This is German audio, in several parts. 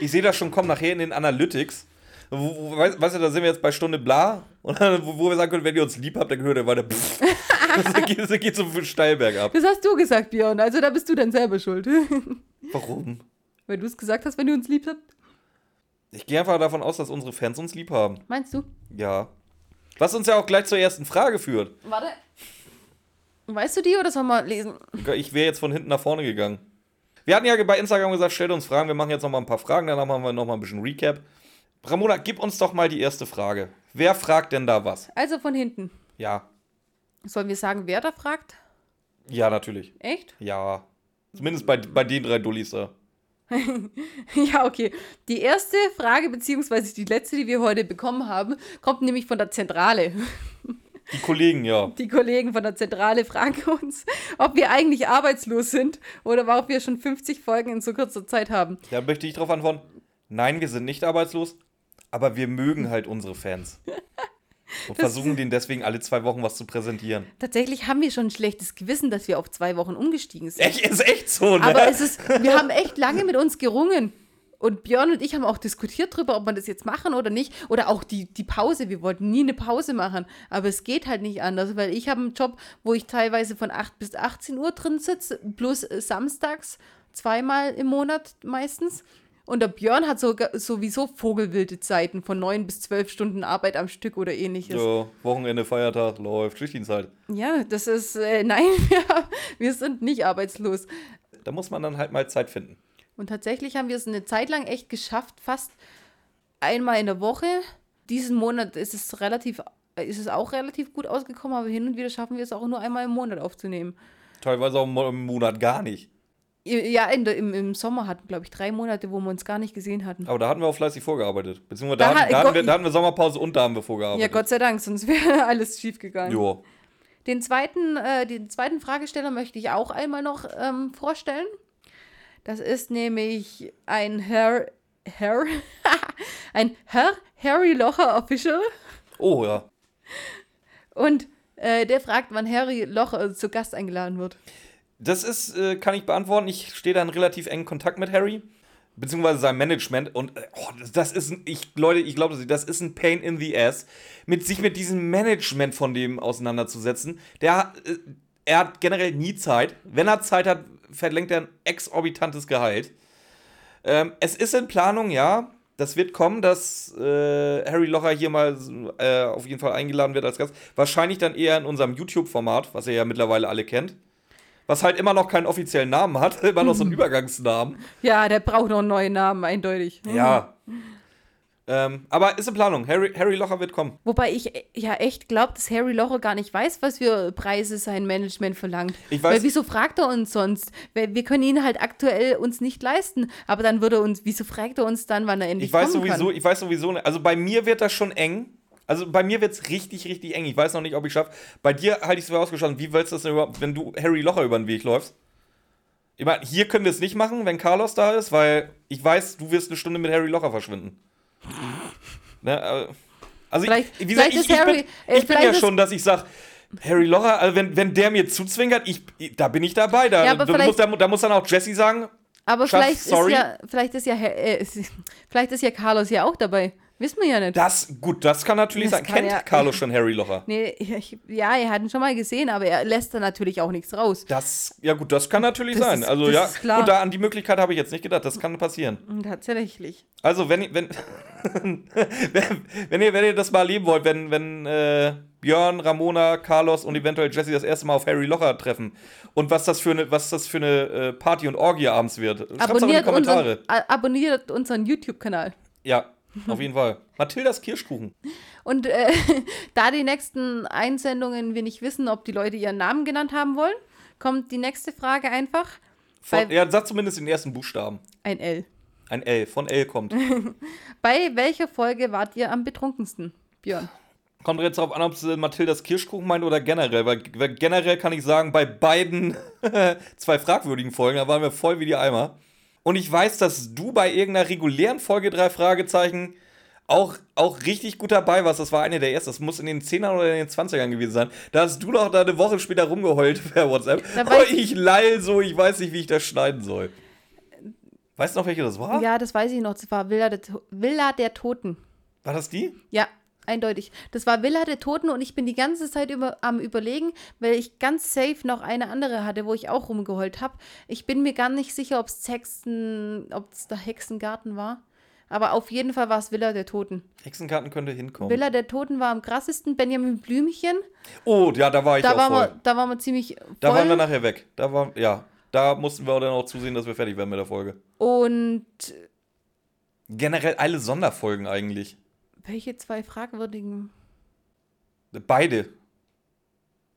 ich sehe das schon kommen nachher in den Analytics. Wo, wo, weißt, weißt du, da sind wir jetzt bei Stunde bla, und dann, wo, wo wir sagen können, wenn ihr uns lieb habt, dann gehört ihr weiter. Pff. das, geht, das geht so steil bergab. Das hast du gesagt, Björn. Also da bist du dann selber schuld. Warum? Weil du es gesagt hast, wenn du uns lieb habt. Ich gehe einfach davon aus, dass unsere Fans uns lieb haben. Meinst du? Ja. Was uns ja auch gleich zur ersten Frage führt. Warte. Weißt du die oder sollen wir lesen? Ich wäre jetzt von hinten nach vorne gegangen. Wir hatten ja bei Instagram gesagt, stellt uns Fragen. Wir machen jetzt noch mal ein paar Fragen, danach machen wir noch mal ein bisschen Recap. Ramona, gib uns doch mal die erste Frage. Wer fragt denn da was? Also von hinten. Ja. Sollen wir sagen, wer da fragt? Ja, natürlich. Echt? Ja. Zumindest bei, bei den drei Dullis da. ja, okay. Die erste Frage, beziehungsweise die letzte, die wir heute bekommen haben, kommt nämlich von der Zentrale. Die Kollegen, ja. Die Kollegen von der Zentrale fragen uns, ob wir eigentlich arbeitslos sind oder ob wir schon 50 Folgen in so kurzer Zeit haben. Da möchte ich darauf antworten: Nein, wir sind nicht arbeitslos, aber wir mögen halt unsere Fans. Und Das- versuchen denen deswegen alle zwei Wochen was zu präsentieren. Tatsächlich haben wir schon ein schlechtes Gewissen, dass wir auf zwei Wochen umgestiegen sind. Echt, ist echt so, ne? Aber es ist, wir haben echt lange mit uns gerungen. Und Björn und ich haben auch diskutiert darüber, ob man das jetzt machen oder nicht. Oder auch die, die Pause. Wir wollten nie eine Pause machen. Aber es geht halt nicht anders, weil ich habe einen Job, wo ich teilweise von 8 bis 18 Uhr drin sitze, plus äh, samstags zweimal im Monat meistens. Und der Björn hat sogar sowieso vogelwilde Zeiten von 9 bis 12 Stunden Arbeit am Stück oder ähnliches. so, Wochenende, Feiertag, läuft, Schichtdienstzeit. Ja, das ist, äh, nein, wir, wir sind nicht arbeitslos. Da muss man dann halt mal Zeit finden. Und tatsächlich haben wir es eine Zeit lang echt geschafft, fast einmal in der Woche. Diesen Monat ist es relativ, ist es auch relativ gut ausgekommen, aber hin und wieder schaffen wir es auch nur einmal im Monat aufzunehmen. Teilweise auch im Monat gar nicht. Ja, in der, im, im Sommer hatten, glaube ich, drei Monate, wo wir uns gar nicht gesehen hatten. Aber da hatten wir auch fleißig vorgearbeitet. Beziehungsweise Da da, hatten, hat- da, hatten wir, da hatten wir Sommerpause und da haben wir vorgearbeitet. Ja, Gott sei Dank, sonst wäre alles schief gegangen. Jo. Den zweiten, äh, den zweiten Fragesteller möchte ich auch einmal noch ähm, vorstellen. Das ist nämlich ein Herr, Herr, ein Herr Harry Locher Official. Oh ja. Und äh, der fragt, wann Harry Locher zu Gast eingeladen wird. Das ist, äh, kann ich beantworten. Ich stehe da in relativ engen Kontakt mit Harry. Beziehungsweise seinem Management. Und äh, oh, das- das ist ein, ich, Leute, ich glaube, das ist ein Pain in the ass, mit sich mit diesem Management von dem auseinanderzusetzen. Der, äh, er hat generell nie Zeit. Wenn er Zeit hat, verlängert er ein exorbitantes Gehalt. Ähm, es ist in Planung, ja. Das wird kommen, dass äh, Harry Locher hier mal äh, auf jeden Fall eingeladen wird als Gast. Wahrscheinlich dann eher in unserem YouTube-Format, was ihr ja mittlerweile alle kennt. Was halt immer noch keinen offiziellen Namen hat, immer noch so einen Übergangsnamen. Ja, der braucht noch einen neuen Namen, eindeutig. Ja. Ähm, aber ist in Planung. Harry, Harry Locher wird kommen. Wobei ich äh, ja echt glaube, dass Harry Locher gar nicht weiß, was für Preise sein Management verlangt. Ich weiß- Weil wieso fragt er uns sonst? Weil wir können ihn halt aktuell uns nicht leisten. Aber dann würde er uns, wieso fragt er uns dann, wann er endlich Ich weiß kommen sowieso, kann? ich weiß sowieso, nicht- also bei mir wird das schon eng. Also bei mir wird es richtig, richtig eng. Ich weiß noch nicht, ob ich schaffe. Bei dir halte ich es für ausgeschlossen. Wie willst du das denn überhaupt, wenn du Harry Locher über den Weg läufst? Ich meine, hier können wir es nicht machen, wenn Carlos da ist, weil ich weiß, du wirst eine Stunde mit Harry Locher verschwinden. Ne, äh, also Vielleicht- ich, wie gesagt, ich, ich Harry- bin, äh, ich bin ja schon, dass ich sage, Harry Locher, also wenn, wenn der mir zuzwinkert, ich, da bin ich dabei. Da, Ja, da, muss, da, da muss dann auch Jesse sagen, Aber Schatz, vielleicht sorry. ist ja, vielleicht ist ja, äh, vielleicht ist ja Carlos ja auch dabei. Wissen wir ja nicht. das, gut, das kann natürlich Das sein. kann Kennt ja- Carlos schon Harry Locher? Nee, ich, ja, er hat ihn schon mal gesehen, aber er lässt da natürlich auch nichts raus. Das, ja gut, das kann natürlich Das sein. ist- also ja, und da an die Möglichkeit habe ich jetzt nicht gedacht. Das kann passieren. Und Tatsächlich. Also wenn, wenn, wenn, wenn, ihr, wenn ihr das mal erleben wollt, wenn, wenn äh, Björn, Ramona, Carlos und eventuell Jesse das erste Mal auf Harry Locher treffen und was das für eine, was das für eine äh, Party und Orgie abends wird, schreibt's doch in die Kommentare. unseren, abonniert unseren YouTube-Kanal. Ja, auf jeden Fall. Mathildas Kirschkuchen. Und äh, da die nächsten Einsendungen wir nicht wissen, ob die Leute ihren Namen genannt haben wollen, kommt die nächste Frage einfach. Von, ja, sag zumindest den ersten Buchstaben. Ein L. Ein L, von L kommt. Bei welcher Folge wart ihr am betrunkensten, Björn? Kommt jetzt darauf an, ob sie Mathildas Kirschkuchen meint oder generell. Weil, weil generell kann ich sagen, bei beiden zwei fragwürdigen Folgen, da waren wir voll wie die Eimer. Und ich weiß, dass du bei irgendeiner regulären Folge drei Fragezeichen auch, auch richtig gut dabei warst. Das war eine der ersten. Das muss in den 10ern oder in den 20ern gewesen sein. Da hast du noch da eine Woche später rumgeheult per WhatsApp. Oh, ich lall so, ich weiß nicht, wie ich das schneiden soll. Weißt du noch, welche das war? Ja, das weiß ich noch. Das war Villa Villa der Toten. War das die? Ja, eindeutig. Das war Villa der Toten und ich bin die ganze Zeit über, am Überlegen, weil ich ganz safe noch eine andere hatte, wo ich auch rumgeheult habe. Ich bin mir gar nicht sicher, ob es Hexen, ob es der Hexengarten war. Aber auf jeden Fall war es Villa der Toten. Hexenkarten könnte hinkommen. Villa der Toten war am krassesten. Benjamin Blümchen, oh, ja, da war ich da auch waren, voll. wir, da waren wir ziemlich voll. Da waren wir nachher weg. Da war, ja, da mussten wir dann auch zusehen, dass wir fertig werden mit der Folge. und Generell alle Sonderfolgen eigentlich. Welche zwei fragwürdigen? Beide.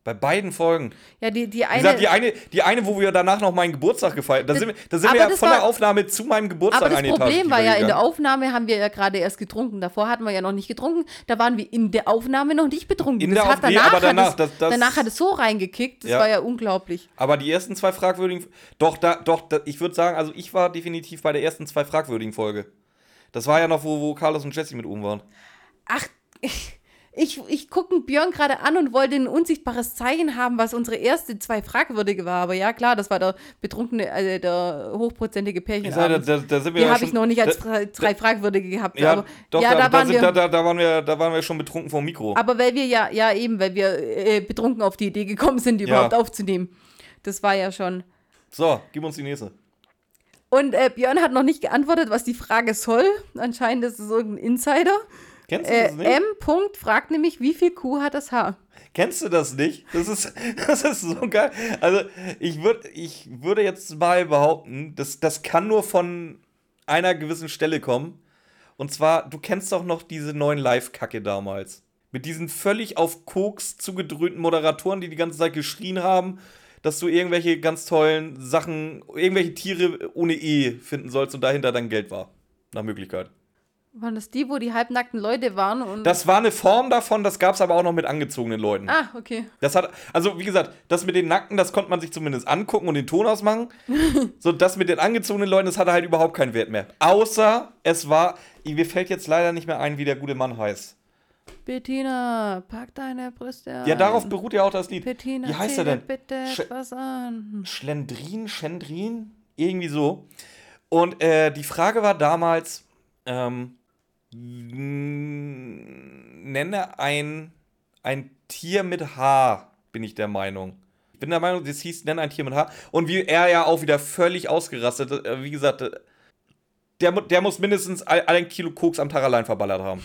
Bei beiden Folgen. Ja, die, die Wie eine. gesagt, die eine, die eine, wo wir danach noch meinen Geburtstag gefeiert Da sind wir, da sind wir ja von der war- Aufnahme zu meinem Geburtstag Aber das eine Etage Problem war ja, in der. Aufnahme haben wir ja gerade erst getrunken. Davor hatten wir ja noch nicht getrunken. Da waren wir in der Aufnahme noch nicht betrunken. In das der hat Auf- nee, danach, aber danach, hat es, das- das- danach hat es so reingekickt. Das Ja. war ja unglaublich. Aber die ersten zwei fragwürdigen. Doch, da, doch, da, ich würde sagen, also ich war definitiv bei der ersten zwei fragwürdigen Folge. Das war ja noch, wo, wo Carlos und Jesse mit oben waren. Ach, ich, ich gucke Björn gerade an und wollte ein unsichtbares Zeichen haben, was unsere erste zwei fragwürdige war. Aber ja, klar, das war der betrunkene, also der hochprozentige Pärchen. Ich sag, da, da, da sind wir Die ja habe ich noch nicht als da, drei, fragwürdige gehabt. Ja, aber, doch, ja, da, da, da, waren sind, wir. da, da, da, waren wir, da waren wir schon betrunken vom Mikro. Aber weil wir ja, ja eben, weil wir äh, betrunken auf die Idee gekommen sind, die Ja. überhaupt aufzunehmen. Das war ja schon. So, gib uns die nächste. Und äh, Björn hat noch nicht geantwortet, was die Frage soll. Anscheinend ist es irgendein Insider. Kennst du Äh, das nicht? M. Punkt fragt nämlich, wie viel Kuh hat das Haar? Kennst du das nicht? Das ist, das ist so geil. Also, ich, würd, ich würde jetzt mal behaupten, das, das kann nur von einer gewissen Stelle kommen. Und zwar, du kennst doch noch diese neuen Live-Kacke damals. Mit diesen völlig auf Koks zugedröhnten Moderatoren, die die ganze Zeit geschrien haben, dass du irgendwelche ganz tollen Sachen, irgendwelche Tiere ohne E finden sollst und dahinter dann Geld war. Nach Möglichkeit. Waren das die, wo die halbnackten Leute waren? Und Das war eine Form davon, das gab es aber auch noch mit angezogenen Leuten. ah, okay. Das hat, also wie gesagt, das mit den Nackten, das konnte man sich zumindest angucken und den Ton ausmachen. so, das mit den angezogenen Leuten, das hatte halt überhaupt keinen Wert mehr. Außer es war, mir fällt jetzt leider nicht mehr ein, wie der gute Mann heißt. Bettina, pack deine Brüste Ja, an. darauf beruht ja auch das Lied. Bettina, wie heißt er denn? bitte Sch- etwas an. Schlendrin, Schendrin, irgendwie so. Und äh, die Frage war damals, ähm, nenne ein, ein Tier mit H, bin ich der Meinung. Ich bin der Meinung, das hieß, nenne ein Tier mit H. Und wie er ja auch wieder völlig ausgerastet, äh, wie gesagt, äh, der, der muss mindestens ein, ein Kilo Koks am Tag allein verballert haben.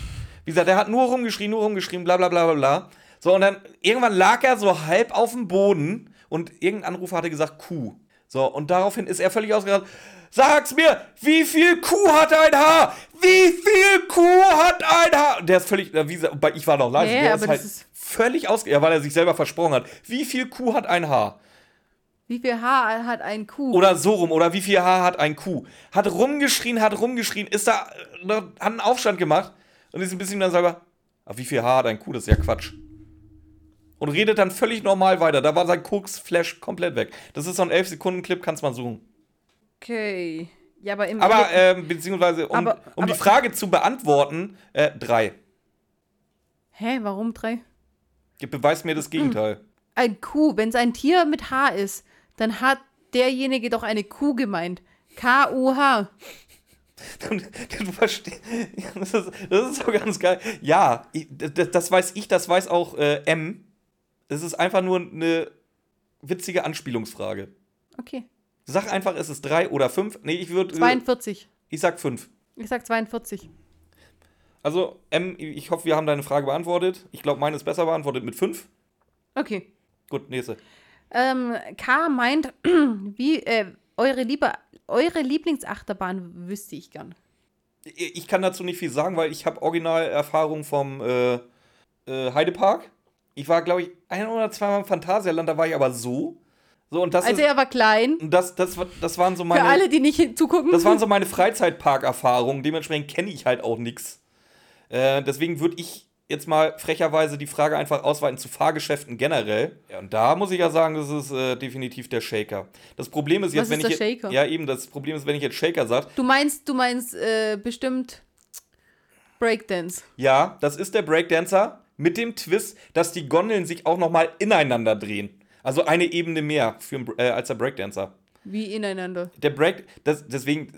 Wie gesagt, der hat nur rumgeschrien, nur rumgeschrien, bla bla bla bla bla. So, und dann irgendwann lag er so halb auf dem Boden und irgendein Anrufer hatte gesagt Kuh. So, und daraufhin ist er völlig ausgerastet. Sag's mir, wie viel Kuh hat ein Haar? Wie viel Kuh hat ein Haar? Der ist völlig, wie ich war noch leise, Ja, der aber ist halt ist- völlig ausge, ja, weil er sich selber versprochen hat. Wie viel Kuh hat ein Haar? Wie viel Haar hat ein Kuh? Oder so rum, oder wie viel Haar hat ein Kuh? Hat rumgeschrien, hat rumgeschrien, ist da, äh, hat einen Aufstand gemacht und ist ein bisschen dann selber, aber wie viel Haar hat ein Kuh? Das ist ja Quatsch. Und redet dann völlig normal weiter. Da war sein Koks-Flash komplett weg. Das ist so ein 11-Sekunden-Clip, kannst man suchen. Okay. Ja, aber im Aber, ähm, beziehungsweise, um, Aber- um die aber- Frage zu beantworten, äh, drei. Hä, warum drei? Beweis mir das Gegenteil. Ein Kuh, wenn es ein Tier mit H ist, dann hat derjenige doch eine Kuh gemeint. K-U-H. Du verstehst. Das ist, das ist so ganz geil. Ja, das, das weiß ich, das weiß auch äh, M. Es ist einfach nur eine witzige Anspielungsfrage. Okay. Sag einfach, es ist drei oder fünf. Nee, ich würde. Äh, 42. ich sag fünf. Ich sag 42. Also, M, ich hoffe, wir haben deine Frage beantwortet. Ich glaube, meine ist besser beantwortet mit fünf. Okay. Gut, nächste. Ähm, K meint, wie, äh, eure, Liebe, eure Lieblingsachterbahn wüsste ich gern. Ich kann dazu nicht viel sagen, weil ich habe Originalerfahrung vom äh, äh, Heidepark. Ich war, glaube ich, ein oder zweimal im Phantasialand, da war ich aber so. So, und das Also ist. er war klein. Und das, das, das waren so Für meine. alle, die nicht zugucken. Das waren so meine Freizeitparkerfahrungen. Dementsprechend kenne ich halt auch nichts. Äh, deswegen würde ich jetzt mal frecherweise die Frage einfach ausweiten zu Fahrgeschäften generell. Ja, und da muss ich ja sagen, das ist äh, definitiv der Shaker. Das Problem ist jetzt, Was wenn ist ich. der je- Shaker? Ja, eben, das Problem ist, wenn ich jetzt Shaker sage, Du meinst, du meinst äh, bestimmt Breakdance. ja, das ist der Breakdancer mit dem Twist, dass die Gondeln sich auch nochmal ineinander drehen. Also eine Ebene mehr für, äh, als der Breakdancer. Wie ineinander. Der Break, das, deswegen,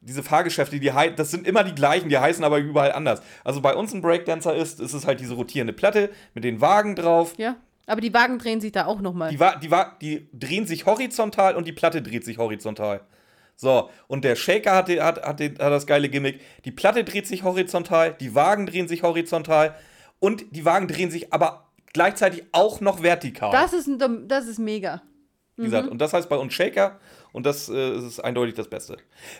diese Fahrgeschäfte, die das sind immer die gleichen, die heißen aber überall anders. Also bei uns ein Breakdancer ist, ist es halt diese rotierende Platte mit den Wagen drauf. Ja. Aber die Wagen drehen sich da auch nochmal. Die, Wa die, Wa die drehen sich horizontal und die Platte dreht sich horizontal. So, und der Shaker hat, hat, hat, hat das geile Gimmick. Die Platte dreht sich horizontal, die Wagen drehen sich horizontal und die Wagen drehen sich aber gleichzeitig auch noch vertikal. Das ist, ein, das ist mega. Wie gesagt, und das heißt bei uns Shaker und das äh, ist eindeutig das Beste.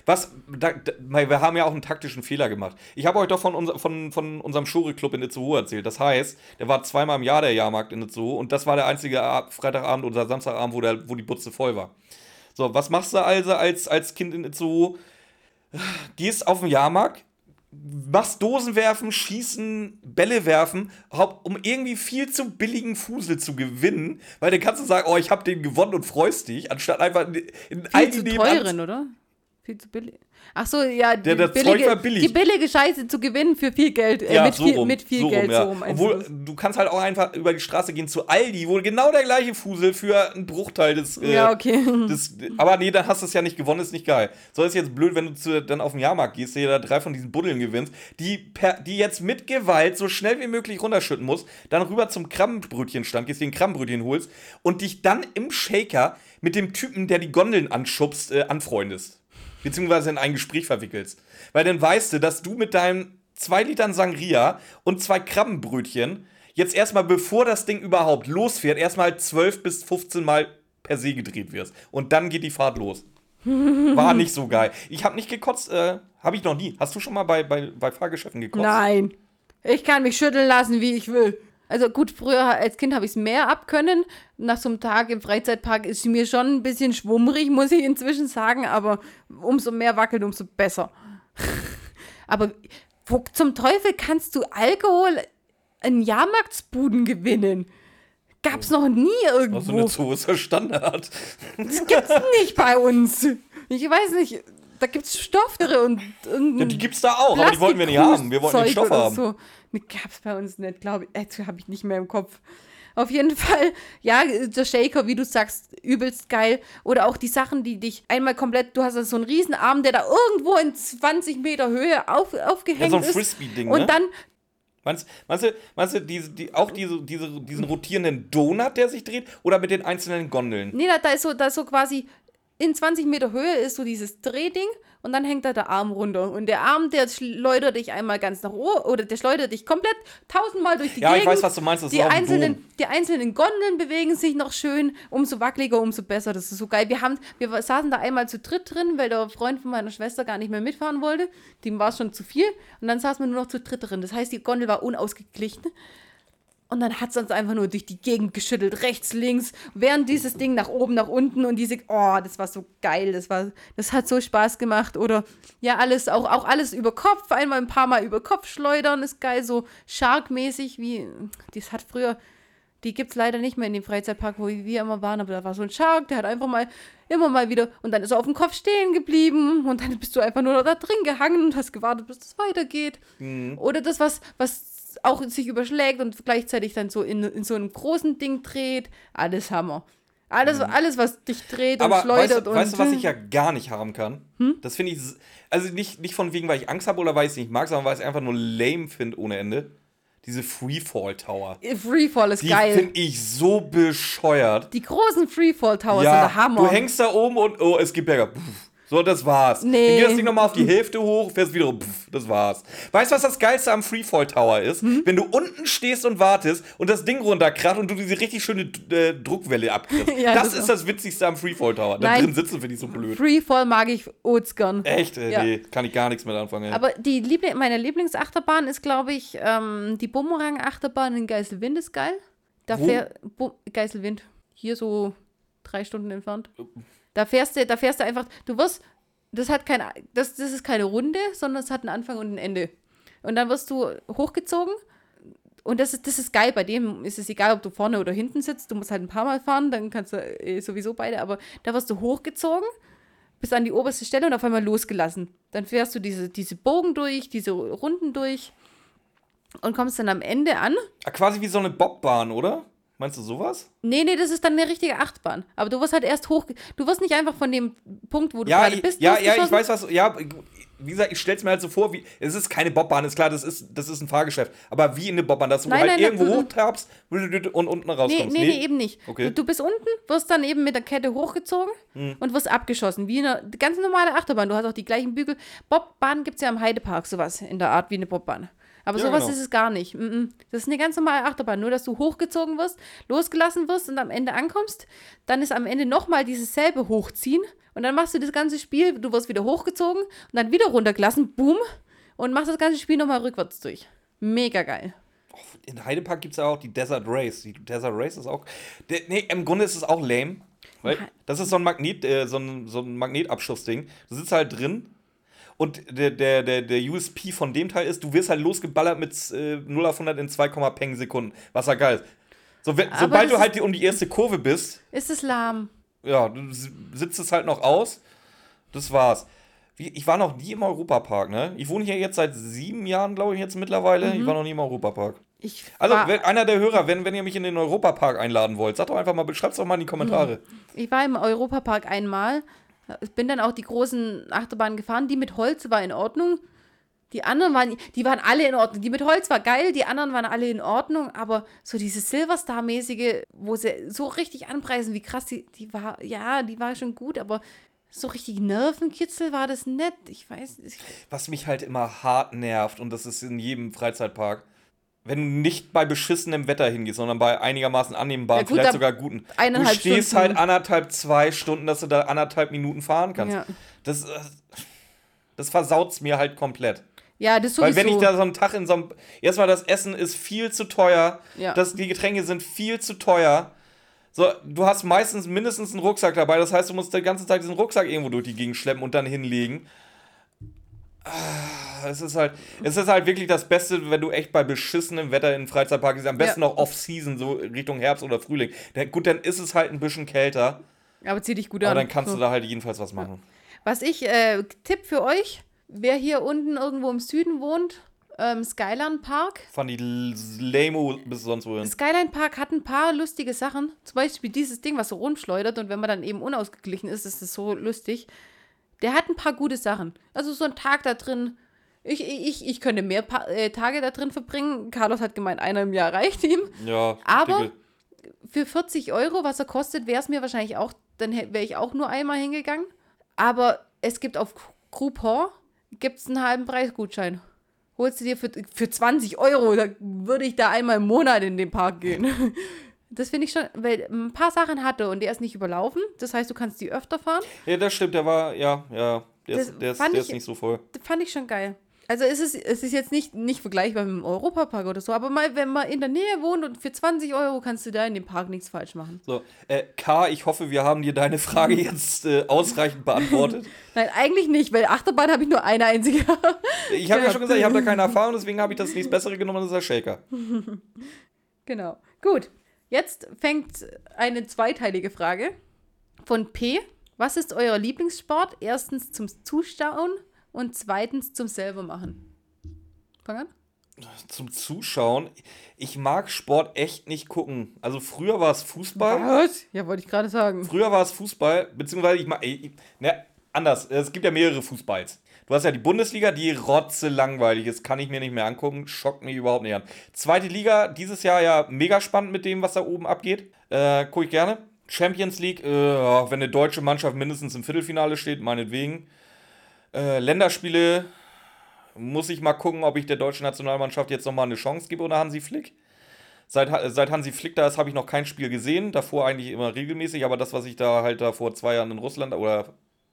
Was, da, da, wir haben ja auch einen taktischen Fehler gemacht. Ich habe euch doch von, unser, von, von unserem Shuri-Club in Itzehoe erzählt. Das heißt, der war zweimal im Jahr der Jahrmarkt in Itzehoe und das war der einzige Ab- Freitagabend oder Samstagabend, wo, der, wo die Butze voll war. So, was machst du also als, als Kind in Itzehoe? Gehst auf den Jahrmarkt, machst Dosen werfen, schießen, Bälle werfen, um irgendwie viel zu billigen Fusel zu gewinnen, weil dann kannst du sagen, oh, ich habe den gewonnen und freust dich, anstatt einfach in, in Viel zu teuren, oder? Viel zu billig. Ach so, ja, die, Zeug war billig. die billige Scheiße zu gewinnen für viel Geld. Äh, Ja, mit, so viel, rum, mit viel so rum, Geld, ja. so rum. meinst Obwohl, du kannst halt auch einfach über die Straße gehen zu Aldi, wo genau der gleiche Fusel für einen Bruchteil des. Äh, Ja, okay. des aber nee, dann hast du es ja nicht gewonnen, ist nicht geil. So ist jetzt blöd, wenn du zu, dann auf den Jahrmarkt gehst, dir da drei von diesen Buddeln gewinnst, die, per, die jetzt mit Gewalt so schnell wie möglich runterschütten musst, dann rüber zum Krabbenbrötchenstand gehst, dir ein Krabbenbrötchen holst und dich dann im Shaker mit dem Typen, der die Gondeln anschubst, äh, anfreundest. Beziehungsweise in ein Gespräch verwickelst. Weil dann weißt du, dass du mit deinen zwei Litern Sangria und zwei Krabbenbrötchen jetzt erstmal, bevor das Ding überhaupt losfährt, erstmal 12 bis 15 Mal per se gedreht wirst. Und dann geht die Fahrt los. War nicht so geil. Ich habe nicht gekotzt, äh, habe ich noch nie. Hast du schon mal bei, bei, bei Fahrgeschäften gekotzt? Nein. Ich kann mich schütteln lassen, wie ich will. Also gut, früher als Kind habe ich es mehr abkönnen. Nach so einem Tag im Freizeitpark ist mir schon ein bisschen schwummrig, muss ich inzwischen sagen, aber umso mehr wackelt, umso besser. aber wo zum Teufel kannst du Alkohol in Jahrmarktsbuden gewinnen? Gab's noch nie irgendwo. eine Zoo ist der Standard. Das gibt's nicht bei uns. Ich weiß nicht, da gibt's Stoffere und irgendein Ja, die gibt's da auch, aber die wollten wir nicht haben. Wir wollten den Stoff haben. So. Nee, gab's bei uns nicht, glaube ich. Dazu habe ich nicht mehr im Kopf. Auf jeden Fall, ja, der Shaker, wie du sagst, übelst geil. Oder auch die Sachen, die dich einmal komplett, du hast so einen Riesenarm, der da irgendwo in 20 Meter Höhe auf, aufgehängt Ja, so ein. Frisbee-Ding, Und ne? dann, Meinst, meinst du, meinst du diese, die, auch diese, diese, diesen rotierenden Donut, der sich dreht, oder mit den einzelnen Gondeln? nee, da, da ist so, da ist so quasi in 20 Meter Höhe ist so dieses Drehding und dann hängt da der Arm runter. Und der Arm, der schleudert dich einmal ganz nach oben oder der schleudert dich komplett tausendmal durch die Ja, ich Gegend. weiß, was du meinst. Das Die einzelnen, Dom. die einzelnen Gondeln bewegen sich noch schön. Umso wackeliger, umso besser. Das ist so geil. Wir, haben, wir saßen da einmal zu dritt drin, weil der Freund von meiner Schwester gar nicht mehr mitfahren wollte. Dem war es schon zu viel. Und dann saßen wir nur noch zu dritt drin. Das heißt, die Gondel war unausgeglichen. Und dann hat es uns einfach nur durch die Gegend geschüttelt, rechts, links, während dieses Ding nach oben, nach unten und diese, oh, das war so geil, das war, das hat so Spaß gemacht. Oder ja, alles, auch, auch alles über Kopf, einmal ein paar Mal über Kopf schleudern, ist geil, so Shark-mäßig, wie, das hat früher, die gibt es leider nicht mehr in dem Freizeitpark, wo wir immer waren, aber da war so ein Shark, der hat einfach mal, immer mal wieder, und dann ist er auf dem Kopf stehen geblieben und dann bist du einfach nur noch da drin gehangen und hast gewartet, bis es weitergeht. Oder das, was, was auch sich überschlägt und gleichzeitig dann so in, in so einem großen Ding dreht. Alles Hammer. Alles, alles was dich dreht und Aber schleudert weißt, und. weißt du, was ich ja gar nicht haben kann? Das finde ich, also nicht, nicht von wegen, weil ich Angst habe oder weil ich es nicht mag, sondern weil ich es einfach nur lame finde ohne Ende. Diese Freefall Tower. Freefall ist Die geil. finde ich so bescheuert. Die großen Freefall Towers sind ja, der Hammer. du hängst da oben und oh, es gibt Berge. Puff. So, das war's. Nee. Dann geht das Ding nochmal auf die Hälfte hoch, fährst wieder, pff, das war's. Weißt du, was das Geilste am Freefall Tower ist? Hm? Wenn du unten stehst und wartest und das Ding runterkracht und du diese richtig schöne äh, Druckwelle abkriegst. Ja, das das ist auch. das Witzigste am Freefall Tower. Da Nein. drin sitzen finde ich so blöd. Freefall mag ich Oats gern. Echt? Äh, Ja. Nee, kann ich gar nichts mit anfangen. ey. Aber die Liebling, meine Lieblingsachterbahn ist, glaube ich, ähm, die Bumerang-Achterbahn in Geiselwind ist geil. Da Wo? fähr, Bu Geiselwind, hier so drei Stunden entfernt. Da fährst du, da fährst du einfach, du wirst, das hat kein, das, das ist keine Runde, sondern es hat einen Anfang und ein Ende. Und dann wirst du hochgezogen. Und das ist, das ist geil. Bei dem ist es egal, ob du vorne oder hinten sitzt. Du musst halt ein paar Mal fahren, dann kannst du eh sowieso beide. Aber da wirst du hochgezogen bis an die oberste Stelle und auf einmal losgelassen. Dann fährst du diese, diese Bogen durch, diese Runden durch und kommst dann am Ende an. Ah, quasi wie so eine Bobbahn, oder? Meinst du sowas? Nee, nee, das ist dann eine richtige Achterbahn. Aber du wirst halt erst hoch. Du wirst nicht einfach von dem Punkt, wo du Ja, gerade ich, bist. ja, ja, ich weiß was. Ja, wie gesagt, ich stell's mir halt so vor, wie. Es ist keine Bobbahn, ist klar, das ist, das ist ein Fahrgeschäft. Aber wie in eine Bobbahn, dass du Nein, halt nein, irgendwo hochtrabst und unten Nee, rauskommst. nee, nee, eben nicht. Okay. Du, du bist unten, wirst dann eben mit der Kette hochgezogen Hm. und wirst abgeschossen. Wie eine ganz normale Achterbahn. Du hast auch die gleichen Bügel. Bobbahn gibt es ja im Heidepark, sowas in der Art wie eine Bobbahn. Aber Ja, sowas genau. ist es gar nicht. Mm, mm. Das ist eine ganz normale Achterbahn. Nur, dass du hochgezogen wirst, losgelassen wirst und am Ende ankommst. Dann ist am Ende nochmal dieses selbe Hochziehen. Und dann machst du das ganze Spiel, du wirst wieder hochgezogen und dann wieder runtergelassen. Boom. Und machst das ganze Spiel nochmal rückwärts durch. Mega geil. In Heidepark gibt es ja auch die Desert Race. Die Desert Race ist auch. Nee, im Grunde ist es auch lame. Weil das ist so ein Magnet, äh, so ein, so ein Magnetabschussding. Du sitzt halt drin und der, der, der, der USP von dem Teil ist, du wirst halt losgeballert mit äh, 0 auf 100 in 2, Peng Sekunden. Was ja geil ist. So, wenn, sobald du halt die, um die erste Kurve bist, Ist es lahm? ja, du sitzt es halt noch aus. Das war's. Ich war noch nie im Europapark, ne? Ich wohne hier jetzt seit sieben Jahren, glaube ich, jetzt mittlerweile. Ich war noch nie im Europapark. Ich Also, wenn, einer der Hörer, wenn, wenn ihr mich in den Europapark einladen wollt, sagt doch einfach mal, schreibt doch mal in die Kommentare. Ich war im Europapark einmal. Ich bin dann auch die großen Achterbahnen gefahren. Die mit Holz war in Ordnung. Die anderen waren, die waren alle in Ordnung. Die mit Holz war geil, die anderen waren alle in Ordnung. Aber so diese Silverstar-mäßige, wo sie so richtig anpreisen, wie krass die, die war, ja, die war schon gut, aber so richtig Nervenkitzel war das nett. Ich weiß nicht. Was mich halt immer hart nervt, und das ist in jedem Freizeitpark, wenn du nicht bei beschissenem Wetter hingehst, sondern bei einigermaßen annehmbaren, Ja, gut, vielleicht sogar guten. Du stehst Stunden. halt anderthalb, zwei Stunden, dass du da anderthalb Minuten fahren kannst. Ja. Das, äh, das versaut's mir halt komplett. Ja, das sowieso. Weil wenn ich da so einen Tag in so einem. Erstmal, das Essen ist viel zu teuer. Ja. Das, die Getränke sind viel zu teuer. So, du hast meistens mindestens einen Rucksack dabei. Das heißt, du musst den ganzen Tag diesen Rucksack irgendwo durch die Gegend schleppen und dann hinlegen. Ah, Es ist halt, es ist halt wirklich das Beste, wenn du echt bei beschissenem Wetter in den Freizeitpark bist. Am besten Ja. noch Off-Season, so Richtung Herbst oder Frühling. Dann, gut, dann ist es halt ein bisschen kälter. aber zieh dich gut Aber an. dann kannst So. du da halt jedenfalls was machen. Was ich, äh, Tipp für euch, wer hier unten irgendwo im Süden wohnt, ähm, Skyline Park. Fand die l- lame bis sonst wohin. Skyline Park hat ein paar lustige Sachen. Zum Beispiel dieses Ding, was so rumschleudert und wenn man dann eben unausgeglichen ist, ist das so lustig. Der hat ein paar gute Sachen. Also so ein Tag da drin. Ich, ich, ich könnte mehr pa äh, Tage da drin verbringen. Carlos hat gemeint, einer im Jahr reicht ihm. Ja, Aber- dicke. Für 40 Euro, was er kostet, wäre es mir wahrscheinlich auch, dann wäre ich auch nur einmal hingegangen. Aber es gibt auf Groupon gibt's einen halben Preisgutschein. Holst du dir für, für 20 Euro, da würde ich da einmal im Monat in den Park gehen. Das finde ich schon, weil ein paar Sachen hatte und der ist nicht überlaufen. Das heißt, du kannst die öfter fahren. Ja, das stimmt, der war, ja, ja, der, Das ist, der, ist, der ich- ist nicht so voll. Fand ich schon geil. Also es ist, es ist jetzt nicht, nicht vergleichbar mit dem Europapark oder so, aber mal, wenn man in der Nähe wohnt und für 20 Euro kannst du da in dem Park nichts falsch machen. So, äh, K, ich hoffe, wir haben dir deine Frage jetzt äh, ausreichend beantwortet. Nein, eigentlich nicht, weil Achterbahn habe ich nur eine einzige. Ich habe ja schon gesagt, ich habe da keine Erfahrung, deswegen habe ich das nächst Bessere genommen, das ist der Shaker. Genau. Gut. Jetzt fängt eine zweiteilige Frage von P. Was ist euer Lieblingssport? Erstens zum Zuschauen und zweitens zum selbermachen. Fang an. Zum Zuschauen, ich mag Sport echt nicht gucken. Also früher war es Fußball. Was? Ja, wollte ich gerade sagen. Früher war es Fußball, beziehungsweise ich mag, ich, ne, anders, es gibt ja mehrere Fußballs. Du hast ja die Bundesliga, die rotze langweilig ist, kann ich mir nicht mehr angucken, schockt mich überhaupt nicht an. Zweite Liga, dieses Jahr ja mega spannend mit dem, was da oben abgeht. Äh, gucke ich gerne. Champions League, äh, ja, wenn eine deutsche Mannschaft mindestens im Viertelfinale steht, meinetwegen. Äh, Länderspiele, muss ich mal gucken, ob ich der deutschen Nationalmannschaft jetzt nochmal eine Chance gebe oder Hansi Flick. Seit, seit Hansi Flick da ist, habe ich noch kein Spiel gesehen. Davor eigentlich immer regelmäßig, aber das, was ich da halt da vor zwei Jahren in Russland oder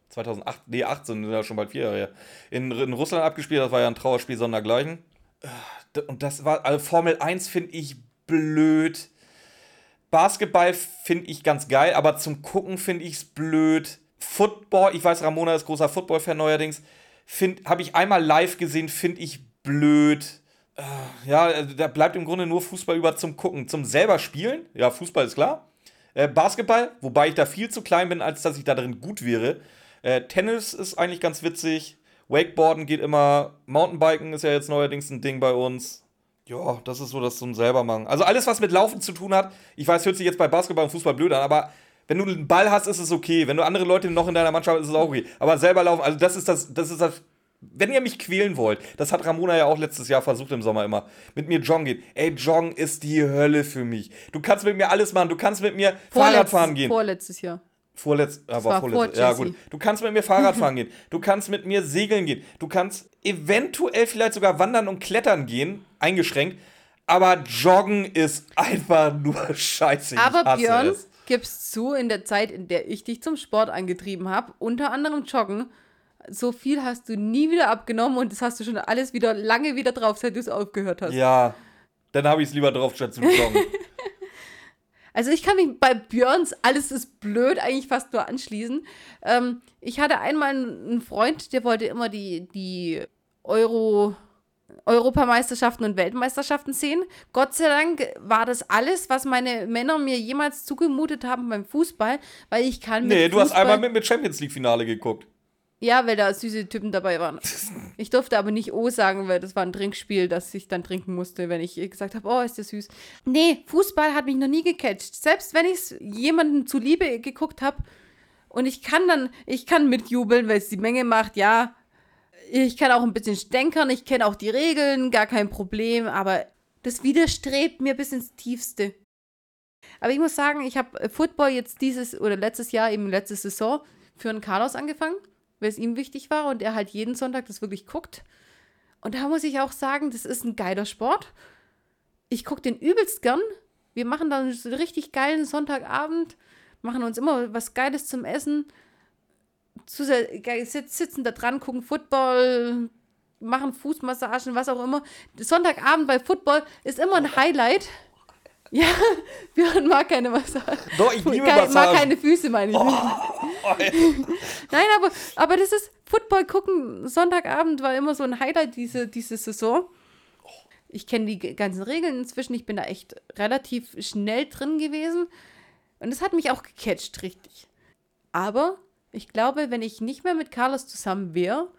2008, nee, 18, sind ja schon bald vier Jahre her, in, in Russland abgespielt, das war ja ein Trauerspiel sondergleichen. Äh, Und das war, also Formel 1 finde ich blöd. Basketball finde ich ganz geil, aber zum Gucken finde ich es blöd. Football, ich weiß, Ramona ist großer Football-Fan neuerdings, habe ich einmal live gesehen, finde ich blöd. Äh, ja, äh, da bleibt im Grunde nur Fußball über zum Gucken. Zum selber spielen, ja, Fußball ist klar. Äh, Basketball, wobei ich da viel zu klein bin, als dass ich da drin gut wäre. Äh, Tennis ist eigentlich ganz witzig. Wakeboarden geht immer. Mountainbiken ist ja jetzt neuerdings ein Ding bei uns. Ja, das ist so das zum selber machen. Also alles, was mit Laufen zu tun hat, ich weiß, hört sich jetzt bei Basketball und Fußball blöd an, aber wenn du einen Ball hast, ist es okay. Wenn du andere Leute noch in deiner Mannschaft hast, ist es auch okay. Aber selber laufen, also das ist das, das ist das. Wenn ihr mich quälen wollt, das hat Ramona ja auch letztes Jahr versucht im Sommer immer, mit mir joggen gehen. Ey, joggen ist die Hölle für mich. Du kannst mit mir alles machen. Du kannst mit mir Fahrrad fahren gehen. Vorletztes Jahr. Vorletz, aber war vorletz, vor ja gut. Du kannst mit mir Fahrrad fahren gehen. Du kannst mit mir segeln gehen. Du kannst eventuell vielleicht sogar wandern und klettern gehen, eingeschränkt. Aber joggen ist einfach nur scheiße. Ich Aber Björn, es. gibst zu, in der Zeit, in der ich dich zum Sport angetrieben habe, unter anderem Joggen, so viel hast du nie wieder abgenommen und das hast du schon alles wieder lange wieder drauf, seit du es aufgehört hast. Ja, dann habe ich es lieber drauf, statt zu joggen. Also ich kann mich bei Björns Alles ist blöd eigentlich fast nur anschließen. Ähm, ich hatte einmal einen Freund, der wollte immer die, die Euro, Europameisterschaften und Weltmeisterschaften sehen. Gott sei Dank war das alles, was meine Männer mir jemals zugemutet haben beim Fußball, weil ich kann mit nee, du hast einmal mit mir Champions League-Finale geguckt. Ja, weil da süße Typen dabei waren. Ich durfte aber nicht O sagen, weil das war ein Trinkspiel, das ich dann trinken musste, wenn ich gesagt habe, oh, ist der süß. Nee, Fußball hat mich noch nie gecatcht. Selbst wenn ich es jemandem zuliebe geguckt habe und ich kann dann, ich kann mitjubeln, weil es die Menge macht, ja. Ich kann auch ein bisschen stänkern, ich kenne auch die Regeln, gar kein Problem, aber das widerstrebt mir bis ins Tiefste. Aber ich muss sagen, ich habe Football jetzt dieses oder letztes Jahr, eben letzte Saison, für einen Carlos angefangen, weil es ihm wichtig war und er halt jeden Sonntag das wirklich guckt. Und da muss ich auch sagen, das ist ein geiler Sport. Ich gucke den übelst gern. Wir machen dann einen richtig geilen Sonntagabend, machen uns immer was Geiles zum Essen, sitzen da dran, gucken Football, machen Fußmassagen, was auch immer. Sonntagabend bei Football ist immer ein Highlight. Ja, Björn mag keine Massage. Doch, ich liebe Kein, mag Massagen. keine Füße, meine ich. Nein, aber, aber das ist Football gucken. Sonntagabend war immer so ein Highlight diese, diese Saison. Ich kenne die ganzen Regeln inzwischen. Ich bin da echt relativ schnell drin gewesen. Und es hat mich auch gecatcht, richtig. Aber ich glaube, wenn ich nicht mehr mit Carlos zusammen wäre,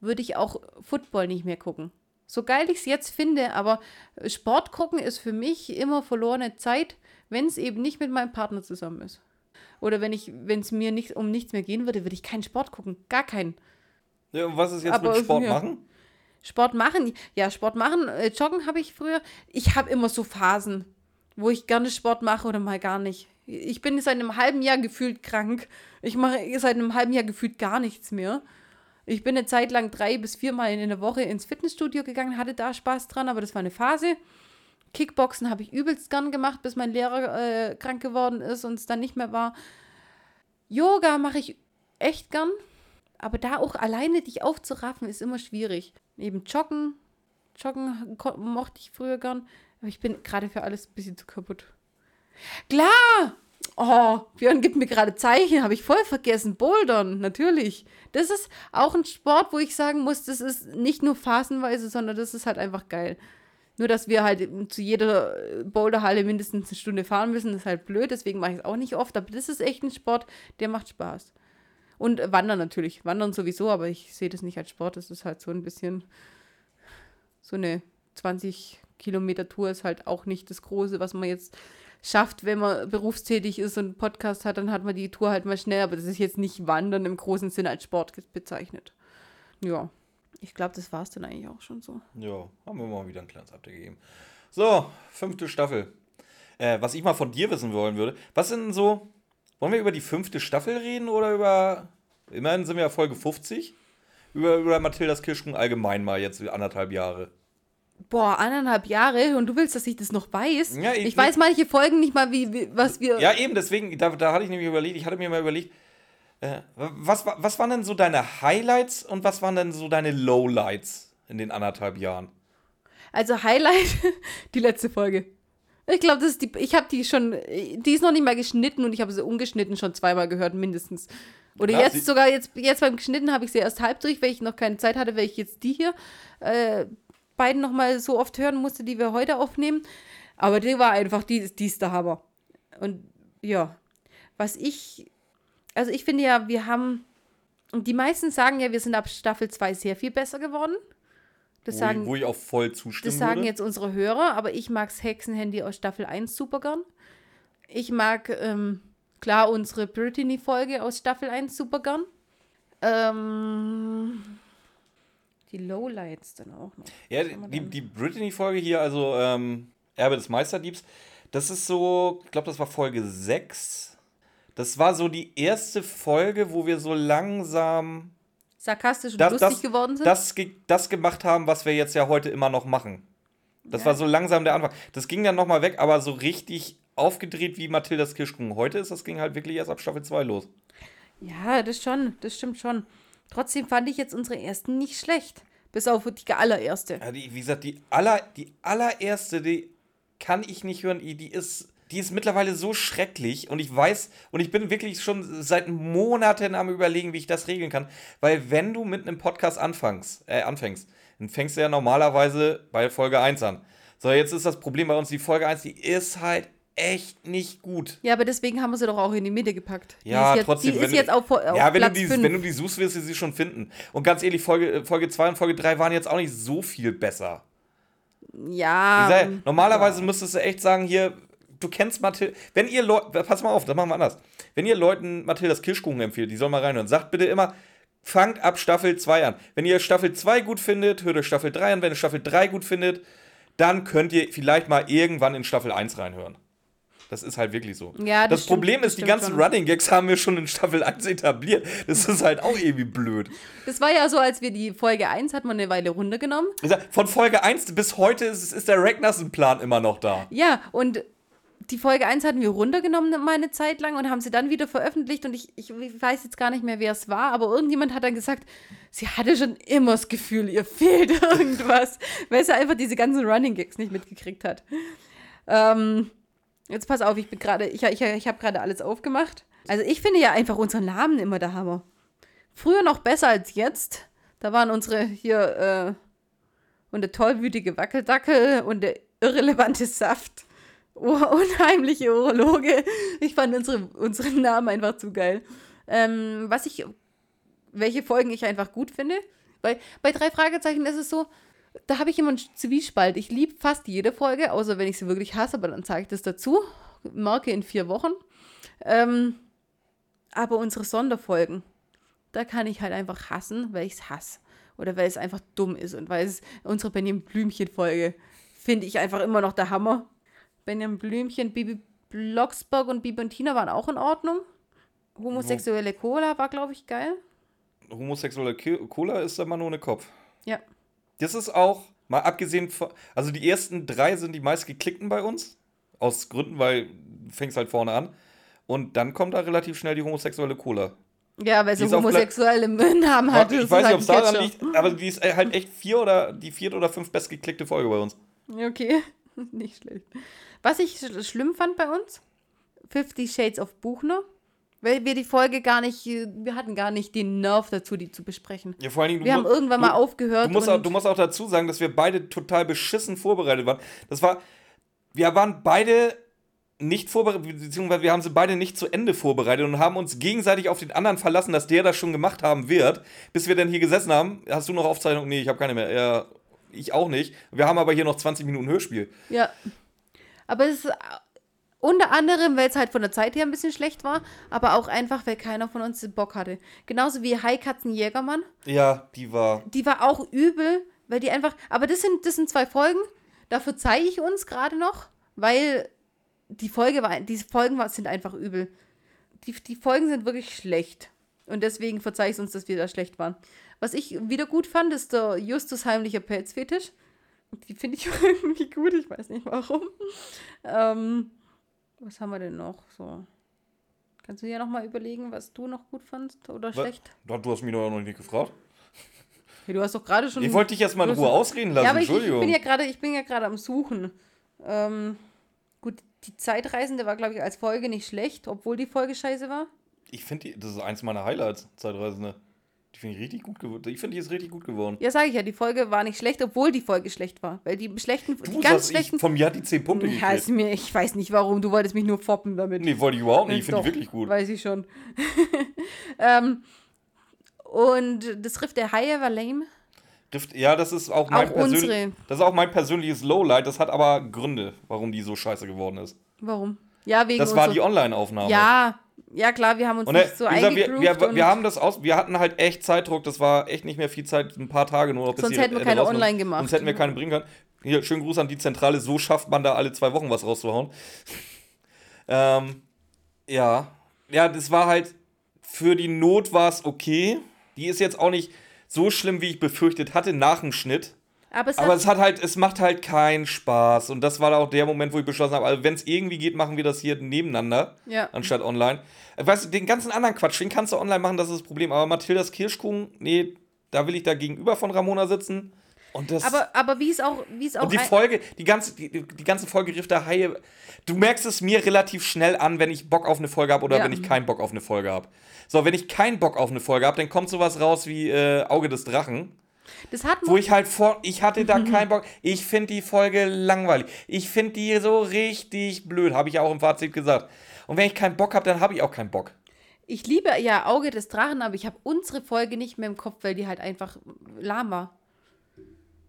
würde ich auch Football nicht mehr gucken. So geil ich es jetzt finde, aber Sport gucken ist für mich immer verlorene Zeit, wenn es eben nicht mit meinem Partner zusammen ist. Oder wenn ich, wenn es mir nicht, um nichts mehr gehen würde, würde ich keinen Sport gucken. Gar keinen. Ja, und was ist jetzt Aber mit Sport ja. machen? Sport machen, ja, Sport machen, äh, joggen habe ich früher. Ich habe immer so Phasen, wo ich gerne Sport mache oder mal gar nicht. Ich bin seit einem halben Jahr gefühlt krank. Ich mache seit einem halben Jahr gefühlt gar nichts mehr. Ich bin eine Zeit lang drei bis viermal in der Woche ins Fitnessstudio gegangen, hatte da Spaß dran, aber das war eine Phase. Kickboxen habe ich übelst gern gemacht, bis mein Lehrer äh, krank geworden ist und es dann nicht mehr war. Yoga mache ich echt gern, aber da auch alleine dich aufzuraffen, ist immer schwierig. Eben Joggen. Joggen mochte ich früher gern, aber ich bin gerade für alles ein bisschen zu kaputt. Klar! Oh, Björn gibt mir gerade Zeichen, habe ich voll vergessen. Bouldern, natürlich. Das ist auch ein Sport, wo ich sagen muss, das ist nicht nur phasenweise, sondern das ist halt einfach geil. Nur, dass wir halt zu jeder Boulderhalle mindestens eine Stunde fahren müssen, ist halt blöd, deswegen mache ich es auch nicht oft. Aber das ist echt ein Sport, der macht Spaß. Und Wandern natürlich. Wandern sowieso, aber ich sehe das nicht als Sport. Das ist halt so ein bisschen so eine 20 Kilometer Tour ist halt auch nicht das Große, was man jetzt schafft, wenn man berufstätig ist und einen Podcast hat, dann hat man die Tour halt mal schnell, aber das ist jetzt nicht Wandern im großen Sinne als Sport bezeichnet. Ja, ich glaube, das war es dann eigentlich auch schon so. Ja, haben wir mal wieder ein kleines Update gegeben. So, fünfte Staffel. Äh, was ich mal von dir wissen wollen würde, was sind so, wollen wir über die fünfte Staffel reden oder über, immerhin sind wir ja Folge 50, über, über Mathildas Kirschkuchen allgemein mal jetzt anderthalb Jahre. Boah, eineinhalb Jahre und du willst, dass ich das noch weiß? Ja, ich- ich, weiß manche Folgen nicht mal, wie, wie was wir. Ja, eben, deswegen, da, da hatte ich nämlich überlegt, ich hatte mir mal überlegt, äh, was, wa- was waren denn so deine Highlights und was waren denn so deine Lowlights in den anderthalb Jahren? Also Highlight, die letzte Folge. Ich glaube, das ist die. Ich habe die schon. Die ist noch nicht mal geschnitten und ich habe sie ungeschnitten schon zweimal gehört, mindestens. Oder Ja, jetzt sogar, jetzt, jetzt beim Geschnitten habe ich sie erst halb durch, weil ich noch keine Zeit hatte, weil ich jetzt die hier äh, beiden nochmal so oft hören musste, die wir heute aufnehmen. Aber die war einfach, die, die ist der Hammer. Und ja, was ich. Also ich finde ja, wir haben. Und die meisten sagen ja, wir sind ab Staffel 2 sehr viel besser geworden. Das wo, sagen, ich, wo ich auch voll zustimmen das sagen würde. jetzt unsere Hörer, aber ich mag's Hexenhandy aus Staffel 1 super gern. Ich mag, ähm, klar, unsere Brittany-Folge aus Staffel 1 super gern. Ähm, die Lowlights dann auch noch. Ja, die, die Brittany-Folge hier, also ähm, Erbe des Meisterdiebs, das ist so, ich glaube, das war Folge 6. Das war so die erste Folge, wo wir so langsam Sarkastisch und das, lustig das, geworden sind. das, das gemacht haben, was wir jetzt ja heute immer noch machen. Das Ja. war so langsam der Anfang. Das ging dann nochmal weg, aber so richtig aufgedreht wie Mathildas Kirschkuchen heute ist, das ging halt wirklich erst ab Staffel 2 los. Ja, das schon, das stimmt schon. Trotzdem fand ich jetzt unsere ersten nicht schlecht. Bis auf die allererste. Ja, die, wie gesagt, die, aller, die allererste, die kann ich nicht hören. Die, ist, die ist mittlerweile so schrecklich und ich weiß, und ich bin wirklich schon seit Monaten am Überlegen, wie ich das regeln kann. Weil, wenn du mit einem Podcast anfängst, äh, anfängst, dann fängst du ja normalerweise bei Folge 1 an. So, jetzt ist das Problem bei uns, die Folge 1, die ist halt echt nicht gut. Ja, aber deswegen haben wir sie doch auch in die Mitte gepackt. Die Ja, ist jetzt, trotzdem. Die wenn ist du- jetzt auf, auf ja, wenn Platz du, die, 5. wenn du die suchst, wirst du sie schon finden. Und ganz ehrlich, Folge, Folge 2 und Folge 3 waren jetzt auch nicht so viel besser. ja, sag, ja, normalerweise müsstest du echt sagen, hier, du kennst Mathilda. Wenn ihr Leute, pass mal auf, das machen wir anders. Wenn ihr Leuten Mathildas Kirschkuchen empfiehlt, die sollen mal reinhören, sagt bitte immer, fangt ab Staffel 2 an. Wenn ihr Staffel 2 gut findet, hört euch Staffel 3 an. Wenn ihr Staffel 3 gut findet, dann könnt ihr vielleicht mal irgendwann in Staffel 1 reinhören. Das ist halt wirklich so. Ja, das das stimmt, Problem das ist, die stimmt ganzen schon. Running Gags haben wir schon in Staffel 1 etabliert. Das ist halt auch irgendwie blöd. das war ja so, als wir die Folge 1 hatten wir eine Weile runtergenommen. Ich sag, Von Folge 1 bis heute ist, ist der Ragnarsson-Plan immer noch da. Ja, und die Folge 1 hatten wir runtergenommen mal eine Zeit lang und haben sie dann wieder veröffentlicht und ich, ich weiß jetzt gar nicht mehr, wer es war, aber irgendjemand hat dann gesagt, sie hatte schon immer das Gefühl, ihr fehlt irgendwas, weil sie einfach diese ganzen Running Gags nicht mitgekriegt hat. Ähm, jetzt pass auf, ich bin gerade, ich, ich, ich habe gerade alles aufgemacht. Also ich finde ja einfach unseren Namen immer der Hammer. Früher noch besser als jetzt. Da waren unsere hier äh, und der tollwütige Wackeldackel und der irrelevante Saft. Oh, unheimliche Urologe. Ich fand unsere, unseren Namen einfach zu geil. Ähm, was ich, welche Folgen ich einfach gut finde. Weil bei drei Fragezeichen ist es so, da habe ich immer einen Zwiespalt. Ich liebe fast jede Folge, außer wenn ich sie wirklich hasse, aber dann zeige ich das dazu. Marke in vier Wochen. Ähm, aber unsere Sonderfolgen, da kann ich halt einfach hassen, weil ich es hasse. Oder weil es einfach dumm ist und weil es unsere Benjamin Blümchen-Folge finde ich einfach immer noch der Hammer. Benjamin Blümchen, Bibi Blocksberg und Bibi und Tina waren auch in Ordnung. Homosexuelle Cola war, glaube ich, geil. Homosexuelle Cola ist immer nur eine Kopf. Ja. Das ist auch, mal abgesehen von, also die ersten drei sind die meist geklickten bei uns. Aus Gründen, weil du fängst halt vorne an. Und dann kommt da relativ schnell die homosexuelle Cola. Ja, weil sie homosexuelle Namen hat. ich das weiß nicht, ob es halt daran liegt, aber die ist halt echt vier oder die vierte oder fünf bestgeklickte Folge bei uns. Okay, nicht schlecht. Was ich sch schlimm fand bei uns, Fifty Shades of Buchner, weil wir die Folge gar nicht, äh, wir hatten gar nicht den Nerv dazu, die zu besprechen. Ja, vor allen Dingen, Wir haben mu- irgendwann du, mal aufgehört. Du musst, auch, du musst auch dazu sagen, dass wir beide total beschissen vorbereitet waren. Das war, wir waren beide nicht vorbereitet, beziehungsweise wir haben sie beide nicht zu Ende vorbereitet und haben uns gegenseitig auf den anderen verlassen, dass der das schon gemacht haben wird. Bis wir dann hier gesessen haben, hast du noch Aufzeichnung? Nee, ich habe keine mehr. Ja, ich auch nicht. Wir haben aber hier noch 20 Minuten Hörspiel. Ja. Aber es ist unter anderem, weil es halt von der Zeit her ein bisschen schlecht war, aber auch einfach, weil keiner von uns den Bock hatte. Genauso wie Haikatzen Jägermann. Ja, die war. Die war auch übel, weil die einfach. Aber das sind, das sind zwei Folgen. Da verzeihe ich uns gerade noch, weil die Folge war, diese Folgen war, sind einfach übel. Die, die Folgen sind wirklich schlecht. Und deswegen verzeihe ich uns, dass wir da schlecht waren. Was ich wieder gut fand, ist der Justus heimlicher Pelzfetisch. Die finde ich irgendwie gut, ich weiß nicht warum. Ähm, was haben wir denn noch? So. Kannst du dir noch mal überlegen, was du noch gut fandst oder Was? schlecht? Du hast mich doch noch nicht gefragt. Hey, du hast doch gerade schon. Ich wollte dich jetzt mal in Ruhe ausreden lassen, ja, aber ich, ich Entschuldigung. bin ja gerade, ich bin ja gerade am Suchen. Ähm, gut, die Zeitreisende war, glaube ich, als Folge nicht schlecht, obwohl die Folge scheiße war. Ich finde, das ist eins meiner Highlights, Zeitreisende. Die finde ich richtig gut geworden. Ich finde, die ist richtig gut geworden. Ja, sage ich ja, die Folge war nicht schlecht, obwohl die Folge schlecht war. Weil die schlechten, die Du ganz sagst, ich, schlechten. von mir hat die 10 Punkte ja, gekriegt. ist mir, ich weiß nicht warum, du wolltest mich nur foppen damit. Nee, wollte ich überhaupt nicht. Ich finde die wirklich gut. Weiß ich schon. ähm, und das Riff der Haie war lame. Rift, ja, das ist auch mein, Auch persönlich, das ist auch mein persönliches Lowlight. Das hat aber Gründe, warum die so scheiße geworden ist. Warum? Ja, wegen Das war die Online-Aufnahme. Ja, ja klar, wir haben uns Und nicht so gesagt, wir, wir, wir haben das aus, wir hatten halt echt Zeitdruck, das war echt nicht mehr viel Zeit, ein paar Tage nur noch. bis Sonst hätten wir keine online gemacht. Sonst hätten wir keine bringen können. Hier, schönen Gruß an die Zentrale, so schafft man da alle zwei Wochen was rauszuhauen. ähm, ja. Ja, das war halt, für die Not war es okay. Die ist jetzt auch nicht so schlimm, wie ich befürchtet hatte, nach dem Schnitt. Aber es Aber hat, es hat halt, es macht halt keinen Spaß. Und das war auch der Moment, wo ich beschlossen habe, also wenn es irgendwie geht, machen wir das hier nebeneinander, Ja. anstatt online. Weißt du, den ganzen anderen Quatsch, den kannst du online machen, das ist das Problem. Aber Mathildas Kirschkuchen, nee, da will ich da gegenüber von Ramona sitzen. Und das. aber, aber wie es auch, wie es auch und die Folge, die ganze, die, die ganze Folge Riff der Haie, du merkst es mir relativ schnell an, wenn ich Bock auf eine Folge habe oder Ja. wenn ich keinen Bock auf eine Folge habe. So, wenn ich keinen Bock auf eine Folge habe, dann kommt sowas raus wie äh, Auge des Drachen. Das hat Wo ich halt vor, ich hatte da keinen Bock. Ich finde die Folge langweilig. Ich finde die so richtig blöd, habe ich auch im Fazit gesagt. Und wenn ich keinen Bock habe, dann habe ich auch keinen Bock. Ich liebe ja Auge des Drachen, aber ich habe unsere Folge nicht mehr im Kopf, weil die halt einfach lahm war.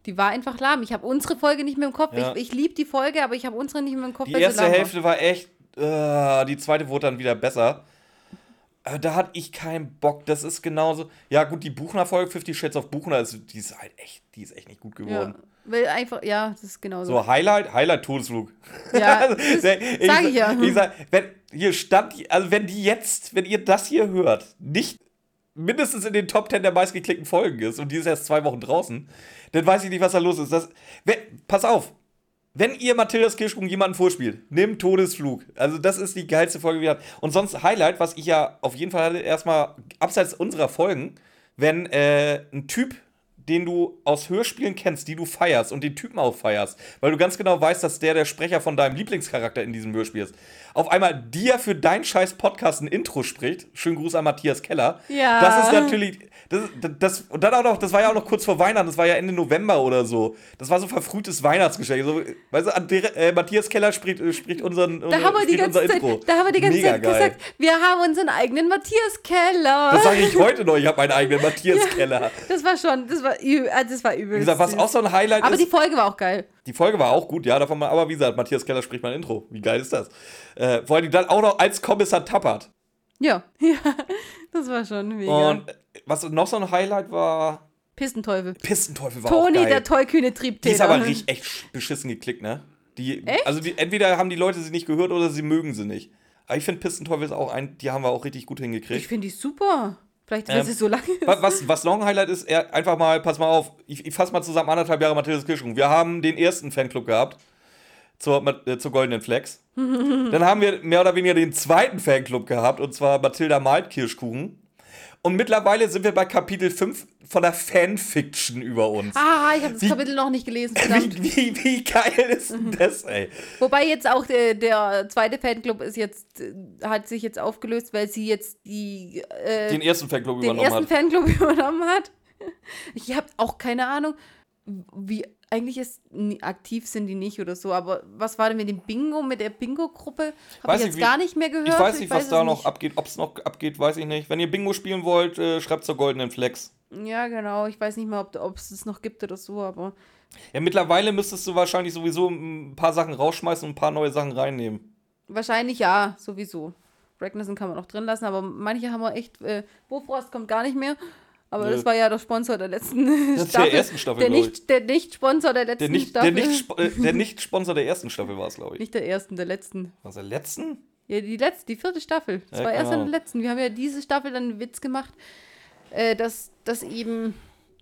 Die war einfach lahm. Ich habe unsere Folge nicht mehr im Kopf. Ja. Ich, ich liebe die Folge, aber ich habe unsere nicht mehr im Kopf. Die weil sie erste lahm war. Hälfte war echt, äh, die zweite wurde dann wieder besser. Äh, da hatte ich keinen Bock. Das ist genauso. Ja, gut, die Buchner-Folge, 50 Shades of Buchner, ist, die ist halt echt, die ist echt nicht gut Ja, geworden. weil einfach, ja, das ist genauso. So, Highlight, Highlight Todesflug. Ja, Also, ich, sag ich ja. Ich sag, wenn, hier stand, also wenn die jetzt, wenn ihr das hier hört, nicht mindestens in den Top 10 der meistgeklickten Folgen ist und die ist erst zwei Wochen draußen, dann weiß ich nicht, was da los ist. Das, wenn, pass auf, wenn ihr Mathildas Kirschkuchen jemanden vorspielt, nimmt Todesflug. Also das ist die geilste Folge, die wir hatten. Und sonst Highlight, was ich ja auf jeden Fall hatte, erstmal abseits unserer Folgen, wenn äh, ein Typ, den du aus Hörspielen kennst, die du feierst und den Typen auch feierst, weil du ganz genau weißt, dass der der Sprecher von deinem Lieblingscharakter in diesem Hörspiel ist, auf einmal dir für deinen scheiß Podcast ein Intro spricht. Schönen Gruß an Matthias Keller. Ja. Das ist natürlich, das, das, und dann auch noch, das war ja auch noch kurz vor Weihnachten, das war ja Ende November oder so. Das war so verfrühtes Weihnachtsgeschenk. So, weißt du, der, äh, Matthias Keller spricht, äh, spricht unseren, da haben wir die ganze unser Zeit, Intro. da haben wir die ganze Mega Zeit geil. gesagt, wir haben unseren eigenen Matthias Keller. Das sage ich heute noch, ich habe meinen eigenen Matthias Keller. Das war schon, das war, übel, also das war übel. Wie gesagt, was auch so ein Highlight Aber ist. die Folge war auch geil. Die Folge war auch gut, ja, davon mal, aber wie gesagt, Matthias Keller spricht mein Intro. Wie geil ist das? Äh, vor allem dann auch noch als Kommissar Tappert. Ja, ja, das war schon mega. Und äh, was noch so ein Highlight war, Pistenteufel. Pistenteufel war auch Toni, geil. der tollkühne die Triebtäter. ist aber richtig echt sch- beschissen geklickt, ne? Die, Echt? Also die, entweder haben die Leute sie nicht gehört oder sie mögen sie nicht. Aber ich finde Pistenteufel ist auch ein, die haben wir auch richtig gut Ich hingekriegt. finde die super. Vielleicht, weil Ähm, sie so lange ist. Was, was, ein Highlight ist, er, einfach mal, pass mal auf, ich, ich fasse mal zusammen anderthalb Jahre Matthias Kirschung. Wir haben den ersten Fanclub gehabt zur, äh, zur Goldenen Flex. Dann haben wir mehr oder weniger den zweiten Fanclub gehabt, und zwar Mathilda malt Kirschkuchen. Und mittlerweile sind wir bei Kapitel 5 von der Fanfiction über uns. Ah, ich habe das Wie- Kapitel noch nicht gelesen. Wie, wie, wie geil ist denn das, ey? Wobei jetzt auch der, der zweite Fanclub ist jetzt, äh, hat sich jetzt aufgelöst, weil sie jetzt die, äh, Den ersten Fanclub den übernommen ersten hat. Fanclub übernommen hat. Ich habe auch keine Ahnung, wie eigentlich ist aktiv sind die nicht oder so, aber was war denn mit dem Bingo, mit der Bingo-Gruppe? Habe Weiß ich ich, jetzt wie- gar nicht mehr gehört. Ich weiß nicht, was es da noch nicht. abgeht. Ob es noch abgeht, weiß ich nicht. Wenn ihr Bingo spielen wollt, äh, schreibt zur Goldenen Flex. Ja, genau. Ich weiß nicht mehr, ob es das noch gibt oder so, aber Ja, mittlerweile müsstest du wahrscheinlich sowieso ein paar Sachen rausschmeißen und ein paar neue Sachen reinnehmen. wahrscheinlich ja, sowieso. Ragnarsson kann man noch drin lassen, aber manche haben wir echt. Äh, Bofrost kommt gar nicht mehr. Aber das war ja der Sponsor der letzten der Staffel. ersten Staffel, der nicht, der Nicht-Sponsor der letzten Der nicht, Staffel. der nicht, äh, der nicht Sponsor der ersten Staffel war es, glaube ich. Nicht der ersten, der letzten. Was der letzten? Ja, die letzte, die vierte Staffel. Das Ja, war erst in genau. der letzten. Wir haben ja diese Staffel dann einen Witz gemacht, äh, dass, dass eben,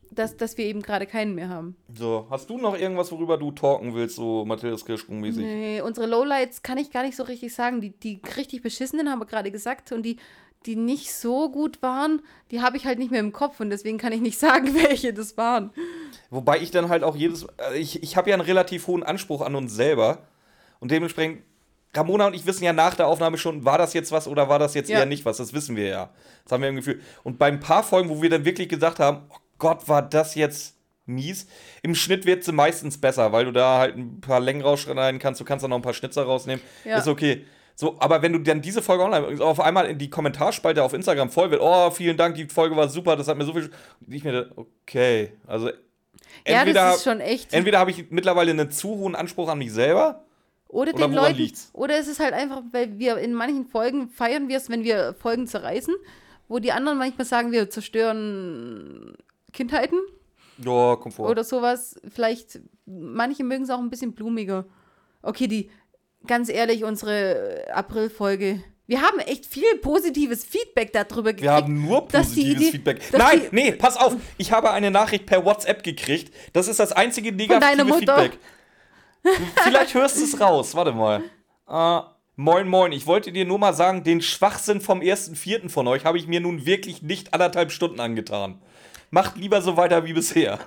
dass, dass wir eben gerade keinen mehr haben. So, hast du noch irgendwas, worüber du talken willst, so Matthias Kirschkuchen-mäßig? Nee, unsere Lowlights kann ich gar nicht so richtig sagen. Die, die richtig beschissenen haben wir gerade gesagt und die, die nicht so gut waren, die habe ich halt nicht mehr im Kopf und deswegen kann ich nicht sagen, welche das waren. Wobei ich dann halt auch jedes. äh, Ich, ich habe ja einen relativ hohen Anspruch an uns selber. Und dementsprechend, Ramona und ich wissen ja nach der Aufnahme schon, war das jetzt was oder war das jetzt Ja. eher nicht was. Das wissen wir ja. Das haben wir im Gefühl. Und bei ein paar Folgen, wo wir dann wirklich gesagt haben, oh Gott, war das jetzt mies. Im Schnitt wird sie meistens besser, weil du da halt ein paar Längen rausschneiden kannst. Du kannst dann noch ein paar Schnitzer rausnehmen. Ja. Ist okay. So, aber wenn du dann diese Folge online auf einmal in die Kommentarspalte auf Instagram voll wird, oh, vielen Dank, die Folge war super, das hat mir so viel. Ich mir, okay, also Ja, entweder, das ist schon echt. entweder habe ich mittlerweile einen zu hohen Anspruch an mich selber. Oder Oder den Leuten. liegt's? Oder es ist halt einfach, weil wir in manchen Folgen feiern wir es, wenn wir Folgen zerreißen, wo die anderen manchmal sagen, wir zerstören Kindheiten Ja, Komfort. oder sowas. Vielleicht, manche mögen es auch ein bisschen blumiger. Okay, die, ganz ehrlich, unsere April-Folge. Wir haben echt viel positives Feedback darüber gekriegt. Wir haben nur die positives Idee- Feedback. Nein, die- nee, pass auf. Ich habe eine Nachricht per WhatsApp gekriegt. Das ist das einzige negative? Feedback. Vielleicht hörst du es raus. Warte mal. Äh, moin, moin. Ich wollte dir nur mal sagen, den Schwachsinn vom 1.4. von euch habe ich mir nun wirklich nicht anderthalb Stunden angetan. Macht lieber so weiter wie bisher.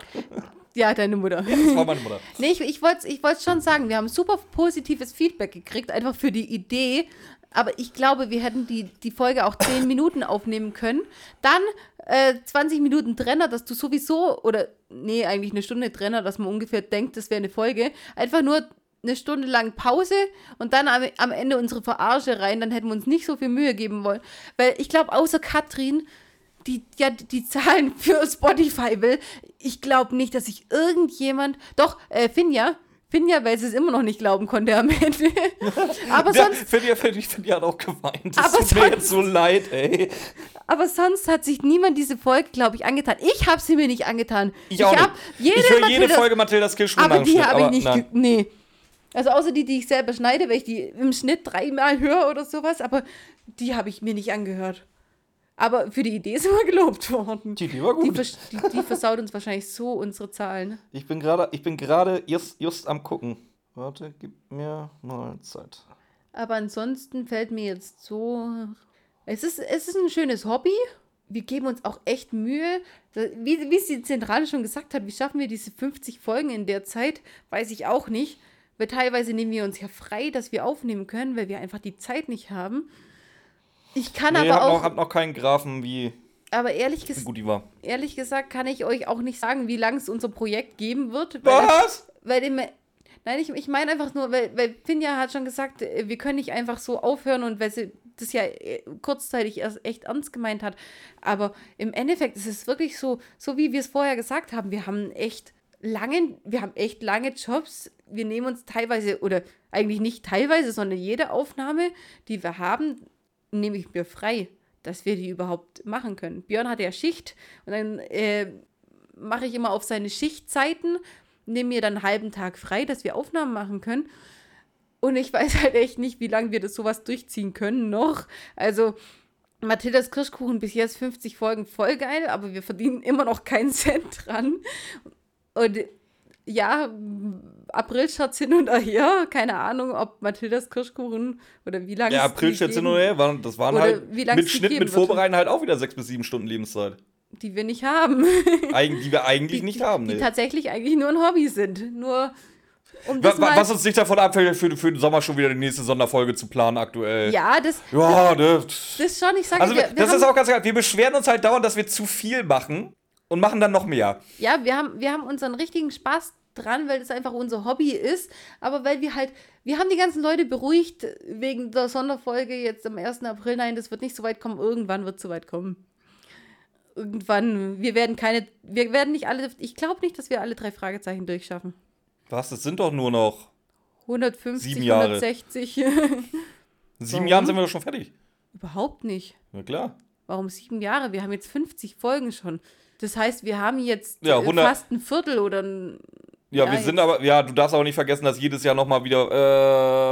Ja, deine Mutter. Das war meine Mutter. Nee, ich, ich wollte ich wollt's schon sagen, wir haben super positives Feedback gekriegt, einfach für die Idee. Aber ich glaube, wir hätten die, die Folge auch 10 Minuten aufnehmen können. Dann äh, 20 Minuten Trenner, dass du sowieso, oder nee, eigentlich eine Stunde Trenner, dass man ungefähr denkt, das wäre eine Folge. Einfach nur eine Stunde lang Pause und dann am, am Ende unsere Verarsche rein, dann hätten wir uns nicht so viel Mühe geben wollen. Weil ich glaube, außer Katrin, die ja die Zahlen für Spotify will, ich glaube nicht, dass sich irgendjemand, doch, äh, Finja, Finja, weil sie es immer noch nicht glauben konnte am Ende. aber, Ja, sonst, Finja, Finja, Finja hat auch geweint. Das Aber tut mir sonst- jetzt so leid, ey. aber sonst hat sich niemand diese Folge, glaube ich, angetan. Ich habe sie mir nicht angetan. Ich auch hab nicht. Ich höre jede Folge Mathildas Kirschsprung Aber die habe ich nicht. nein. Nee. Also außer die, die ich selber schneide, weil ich die im Schnitt dreimal höre oder sowas, aber die habe ich mir nicht angehört. Aber für die Idee sind wir gelobt worden. Die, die war Die, gut. vers- die, die versaut uns wahrscheinlich so unsere Zahlen. Ich bin gerade, ich bin gerade just, just am gucken. Warte, gib mir mal Zeit. Aber ansonsten fällt mir jetzt so. Es ist, es ist ein schönes Hobby. Wir geben uns auch echt Mühe. Wie, wie es die Zentrale schon gesagt hat, wie schaffen wir diese 50 Folgen in der Zeit, weiß ich auch nicht. Weil teilweise nehmen wir uns ja frei, dass wir aufnehmen können, weil wir einfach die Zeit nicht haben. Ich kann Nee, aber hab auch, noch, hab noch keinen Graphen, wie, aber ehrlich, ges gut die war. ehrlich gesagt kann ich euch auch nicht sagen, wie lange es unser Projekt geben wird. Weil Was? weil dem, nein, ich, ich meine einfach nur, weil, weil Finja hat schon gesagt, äh, wir können nicht einfach so aufhören und weil sie das ja äh, kurzzeitig erst echt ernst gemeint hat. Aber im Endeffekt ist es wirklich so, so wie wir es vorher gesagt haben, wir haben echt lange, wir haben echt lange Jobs. Wir nehmen uns teilweise, oder eigentlich nicht teilweise, sondern jede Aufnahme, die wir haben, nehme ich mir frei, dass wir die überhaupt machen können. Björn hatte ja Schicht und dann äh, mache ich immer auf seine Schichtzeiten, nehme mir dann einen halben Tag frei, dass wir Aufnahmen machen können. Und ich weiß halt echt nicht, wie lange wir das sowas durchziehen können noch. Also, Mathildas Kirschkuchen bis jetzt 50 Folgen voll geil, aber wir verdienen immer noch keinen Cent dran. Und ja, April-Scherz hin und her. Keine Ahnung, ob Mathildas Kirschkuchen oder wie lange Ja, es die April schätze geben, nur her, waren- das waren halt mit die Schnitt, mit wird. Vorbereiten halt auch wieder sechs bis sieben Stunden Lebenszeit. die wir nicht haben. Eigen, die wir eigentlich nicht haben, Die ne? tatsächlich eigentlich nur ein Hobby sind. Nur um Wa- das wa- mal... Was uns nicht davon abhält, für, für den Sommer schon wieder die nächste Sonderfolge zu planen aktuell. ja, das, Ja, ne? das schon. Ich sage, Also, wir, wir das ist auch ganz geil. Wir beschweren uns halt dauernd, dass wir zu viel machen und machen dann noch mehr. Ja, wir haben, wir haben unseren richtigen Spaß dran, weil das einfach unser Hobby ist. Aber weil wir halt, wir haben die ganzen Leute beruhigt wegen der Sonderfolge jetzt am 1. April. Nein, das wird nicht so weit kommen. Irgendwann wird es so weit kommen. Irgendwann. Wir werden keine, wir werden nicht alle, ich glaube nicht, dass wir alle drei Fragezeichen durchschaffen. Was? Das sind doch nur noch 150, Sieben Jahre. 160. sieben? Jahren sind wir doch schon fertig. Überhaupt nicht. Na klar. Warum sieben Jahre? Wir haben jetzt 50 Folgen schon. Das heißt, wir haben jetzt Ja, äh, 100 fast ein Viertel oder ein. Ja, Ja, wir sind aber, ja, du darfst aber nicht vergessen, dass jedes Jahr nochmal wieder,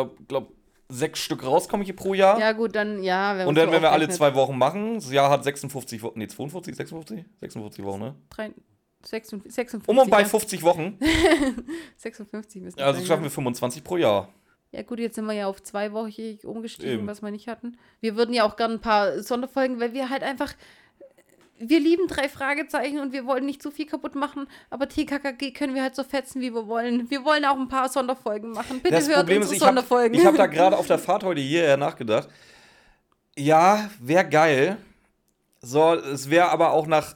äh, glaub, sechs Stück rauskommen hier pro Jahr. Ja, gut, dann, ja. Wenn und dann, so wenn wir alle zwei Wochen machen, das Jahr hat 56 Wochen, nee, 42, 56? 56 Wochen, ne? Drei, 56, 56, Um und bei ja. 50 Wochen, 56 müssen also sein, schaffen wir 25 pro Jahr. Ja, gut, jetzt sind wir ja auf zweiwöchig umgestiegen, Eben. was wir nicht hatten. Wir würden ja auch gerne ein paar Sonderfolgen, weil wir halt einfach. Wir lieben drei Fragezeichen und wir wollen nicht zu viel kaputt machen, aber TKKG können wir halt so fetzen, wie wir wollen. Wir wollen auch ein paar Sonderfolgen machen. Bitte Das hört Problem ist, unsere ich habe Sonderfolgen. ich hab da gerade auf der Fahrt heute hierher nachgedacht. Ja, wäre geil. So, es wäre aber auch nach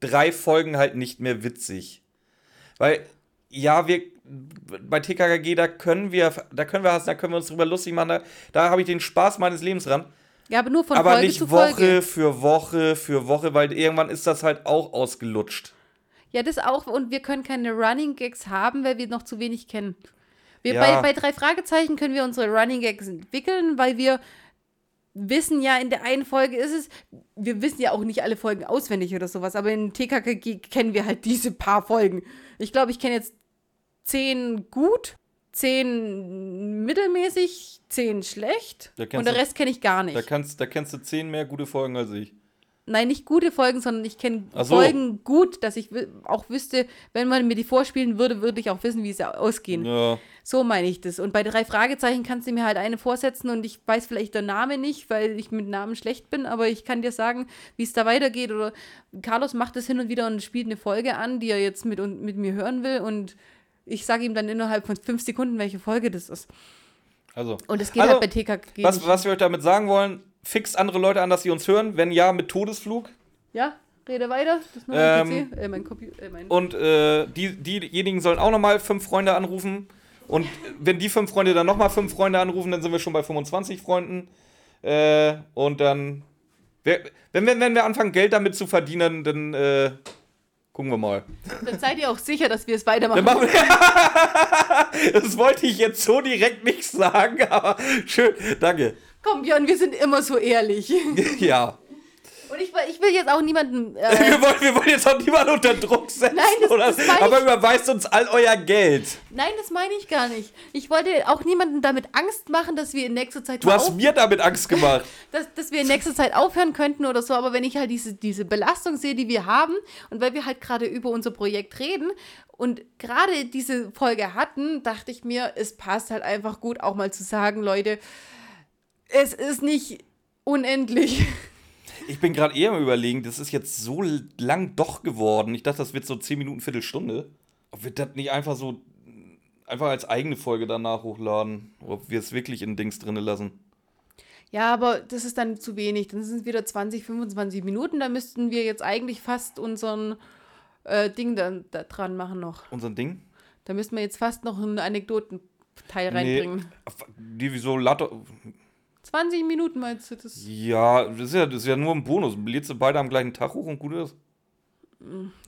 drei Folgen halt nicht mehr witzig. Weil, ja, wir bei TKKG, da können wir, da können wir, da können wir uns drüber lustig machen. Da, da habe ich den Spaß meines Lebens dran. Ja, aber nur von aber Folge nicht Woche Folge. für Woche für Woche, weil irgendwann ist das halt auch ausgelutscht. Ja, das auch. Und wir können keine Running Gags haben, weil wir noch zu wenig kennen. Wir, Ja. bei, bei drei Fragezeichen können wir unsere Running Gags entwickeln, weil wir wissen ja, in der einen Folge ist es, wir wissen ja auch nicht alle Folgen auswendig oder sowas, aber in TKKG kennen wir halt diese paar Folgen. Ich glaube, ich kenne jetzt zehn gut, zehn mittelmäßig, zehn schlecht Da und der Rest kenne ich gar Da, nicht. kannst, da kennst du zehn mehr gute Folgen als ich. Nein, nicht gute Folgen, sondern ich kenne so. Folgen gut, dass ich auch wüsste, wenn man mir die vorspielen würde, würde ich auch wissen, wie sie ausgehen. Ja. So meine ich das. Und bei drei Fragezeichen kannst du mir halt eine vorsetzen und ich weiß vielleicht der Name nicht, weil ich mit Namen schlecht bin, aber ich kann dir sagen, wie es da weitergeht. Oder Carlos macht das hin und wieder und spielt eine Folge an, die er jetzt mit, mit mir hören will und ich sage ihm dann innerhalb von fünf Sekunden, welche Folge das ist. Also. Und es geht Also, halt bei TKG Was, was wir euch damit sagen wollen, fixt andere Leute an, dass sie uns hören. Wenn ja, mit Todesflug. Ja, rede weiter. Das ist nur mein Ähm, PC, äh, mein Computer, äh, mein Und äh, die, diejenigen sollen auch nochmal fünf Freunde anrufen. Und wenn die fünf Freunde dann nochmal fünf Freunde anrufen, dann sind wir schon bei 25 Freunden. Äh, und dann, wenn wir, wenn wir anfangen, Geld damit zu verdienen, dann äh, gucken wir mal. Dann seid ihr auch sicher, dass wir es weitermachen. machen wir das wollte ich jetzt so direkt nicht sagen, aber schön, danke. Komm, Björn, wir sind immer so ehrlich. Ja. Und ich, will- ich will jetzt auch niemanden. Äh, Wir wollen, wir wollen jetzt auch niemanden unter Druck setzen, Nein, das- oder? das aber ich- überweist uns all euer Geld. nein, das meine ich gar nicht. Ich wollte auch niemanden damit Angst machen, dass wir in nächster Zeit Du hast mir damit Angst gemacht. dass, dass wir in nächster Zeit aufhören könnten oder so. Aber wenn ich halt diese, diese Belastung sehe, die wir haben und weil wir halt gerade über unser Projekt reden und gerade diese Folge hatten, dachte ich mir, es passt halt einfach gut, auch mal zu sagen, Leute, es ist nicht unendlich. Ich bin gerade eher am überlegen, das ist jetzt so lang doch geworden. Ich dachte, das wird so 10 Minuten, Viertelstunde. Ob wir das nicht einfach so einfach als eigene Folge danach hochladen? Ob wir es wirklich in Dings drinne lassen? Ja, aber das ist dann zu wenig. Dann sind es wieder 20, 25 Minuten. Da müssten wir jetzt eigentlich fast unseren äh, Ding da, da dran machen noch. Unser Ding? Da müssten wir jetzt fast noch einen Anekdotenteil reinbringen. Die wieso Latte. 20 Minuten meinst du das? Ja, das ist ja, das ist ja nur ein Bonus. Lädst du beide am gleichen Tag hoch und gut ist?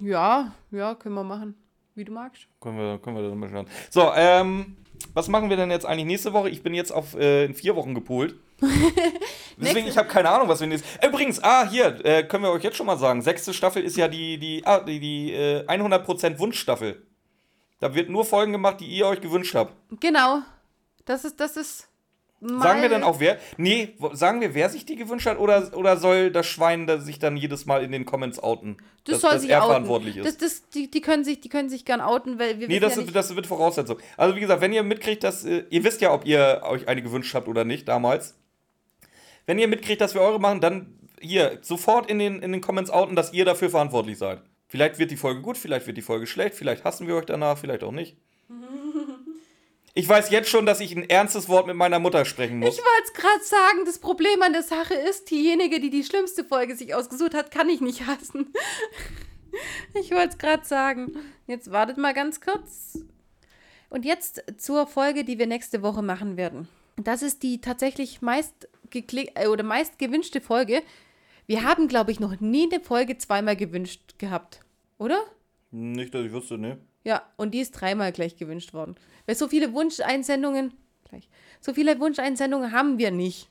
Ja, ja, können wir machen. Wie du magst. Können wir, können wir dann mal schauen. So, ähm, was machen wir denn jetzt eigentlich nächste Woche? Ich bin jetzt auf äh, in vier Wochen gepolt. Deswegen, ich habe keine Ahnung, was wir nächstes. Übrigens, ah, hier, äh, können wir euch jetzt schon mal sagen. Sechste Staffel ist ja die, die, ah, die, die äh, 100% Wunschstaffel. Da wird nur Folgen gemacht, die ihr euch gewünscht habt. Genau. Das ist, das ist. Sagen wir dann auch wer? Nee, sagen wir, wer sich die gewünscht hat oder, oder soll das Schwein da sich dann jedes Mal in den Comments outen? Das dass, soll dass sich er outen. verantwortlich ist. Das, das, die, die, können sich, die können sich gern outen, weil wir Nee, wissen das, ja ist, das wird Voraussetzung. Also wie gesagt, wenn ihr mitkriegt, dass äh, ihr wisst ja, ob ihr euch eine gewünscht habt oder nicht damals. Wenn ihr mitkriegt, dass wir eure machen, dann hier sofort in den, in den Comments outen, dass ihr dafür verantwortlich seid. Vielleicht wird die Folge gut, vielleicht wird die Folge schlecht, vielleicht hassen wir euch danach, vielleicht auch nicht. Ich weiß jetzt schon, dass ich ein ernstes Wort mit meiner Mutter sprechen muss. Ich wollte es gerade sagen, das Problem an der Sache ist, diejenige, die die schlimmste Folge sich ausgesucht hat, kann ich nicht hassen. Ich wollte es gerade sagen. Jetzt wartet mal ganz kurz. Und jetzt zur Folge, die wir nächste Woche machen werden. Das ist die tatsächlich meist äh, oder meist gewünschte Folge. Wir haben, glaube ich, noch nie eine Folge zweimal gewünscht gehabt, oder? Nicht, dass ich wüsste, ne? Ja, und die ist dreimal gleich gewünscht worden. Weil so viele Wunscheinsendungen, gleich, so viele Wunscheinsendungen haben wir nicht.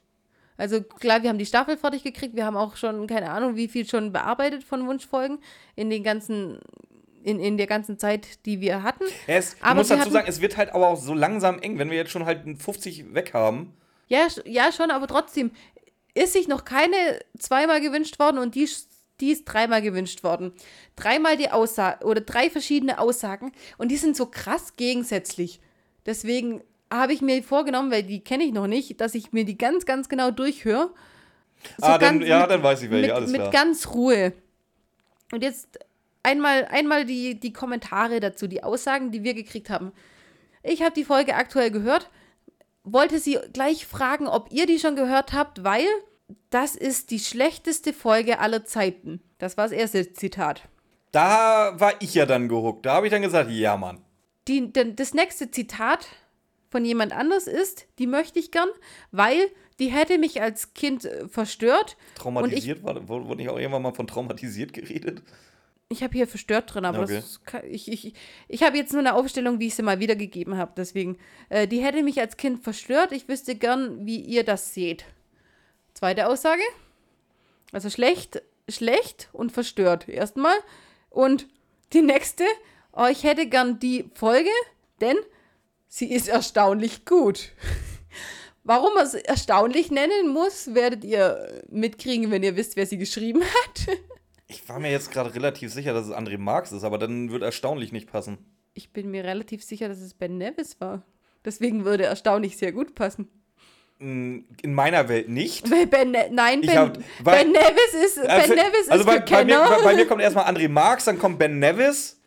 Also klar, wir haben die Staffel fertig gekriegt, wir haben auch schon, keine Ahnung, wie viel schon bearbeitet von Wunschfolgen in den ganzen, in, in der ganzen Zeit, die wir hatten. Es, du Aber musst wir dazu sagen, es wird halt aber auch so langsam eng, wenn wir jetzt schon halt 50 weg haben. Ja, ja, schon, aber trotzdem ist sich noch keine zweimal gewünscht worden und die, die ist dreimal gewünscht worden. Dreimal die Aussage oder drei verschiedene Aussagen und die sind so krass gegensätzlich. Deswegen habe ich mir vorgenommen, weil die kenne ich noch nicht, dass ich mir die ganz, ganz genau durchhöre. So ah, dann, ja, mit- dann weiß ich welche, mit, alles mit klar. ganz Ruhe. Und jetzt einmal, einmal die, die Kommentare dazu, die Aussagen, die wir gekriegt haben. Ich habe die Folge aktuell gehört, wollte sie gleich fragen, ob ihr die schon gehört habt, weil das ist die schlechteste Folge aller Zeiten. Das war das erste Zitat. Da war ich ja dann gehuckt. Da habe ich dann gesagt, ja, Mann. Die, denn das nächste Zitat von jemand anders ist, die möchte ich gern, weil die hätte mich als Kind äh, verstört. Traumatisiert war, wurde nicht auch irgendwann mal von traumatisiert geredet? Ich habe hier verstört drin, aber Okay. das kann, ich, ich, ich habe jetzt nur eine Aufstellung, wie ich sie mal wiedergegeben habe. Deswegen, äh, die hätte mich als Kind verstört. Ich wüsste gern, wie ihr das seht. Zweite Aussage. Also schlecht, schlecht und verstört. Erstmal. Und die nächste. Oh, ich hätte gern die Folge, denn sie ist erstaunlich gut. Warum man es erstaunlich nennen muss, werdet ihr mitkriegen, wenn ihr wisst, wer sie geschrieben hat. Ich war mir jetzt gerade relativ sicher, dass es André Marx ist, aber dann wird erstaunlich nicht passen. Ich bin mir relativ sicher, dass es Ben Nevis war. Deswegen würde erstaunlich sehr gut passen. In meiner Welt nicht. Ben Ne- nein, Ben, hab- weil- ben Nevis ist, ben für- Nevis also ist bei, bei, mir, bei, bei mir kommt erstmal André Marx, dann kommt Ben Nevis,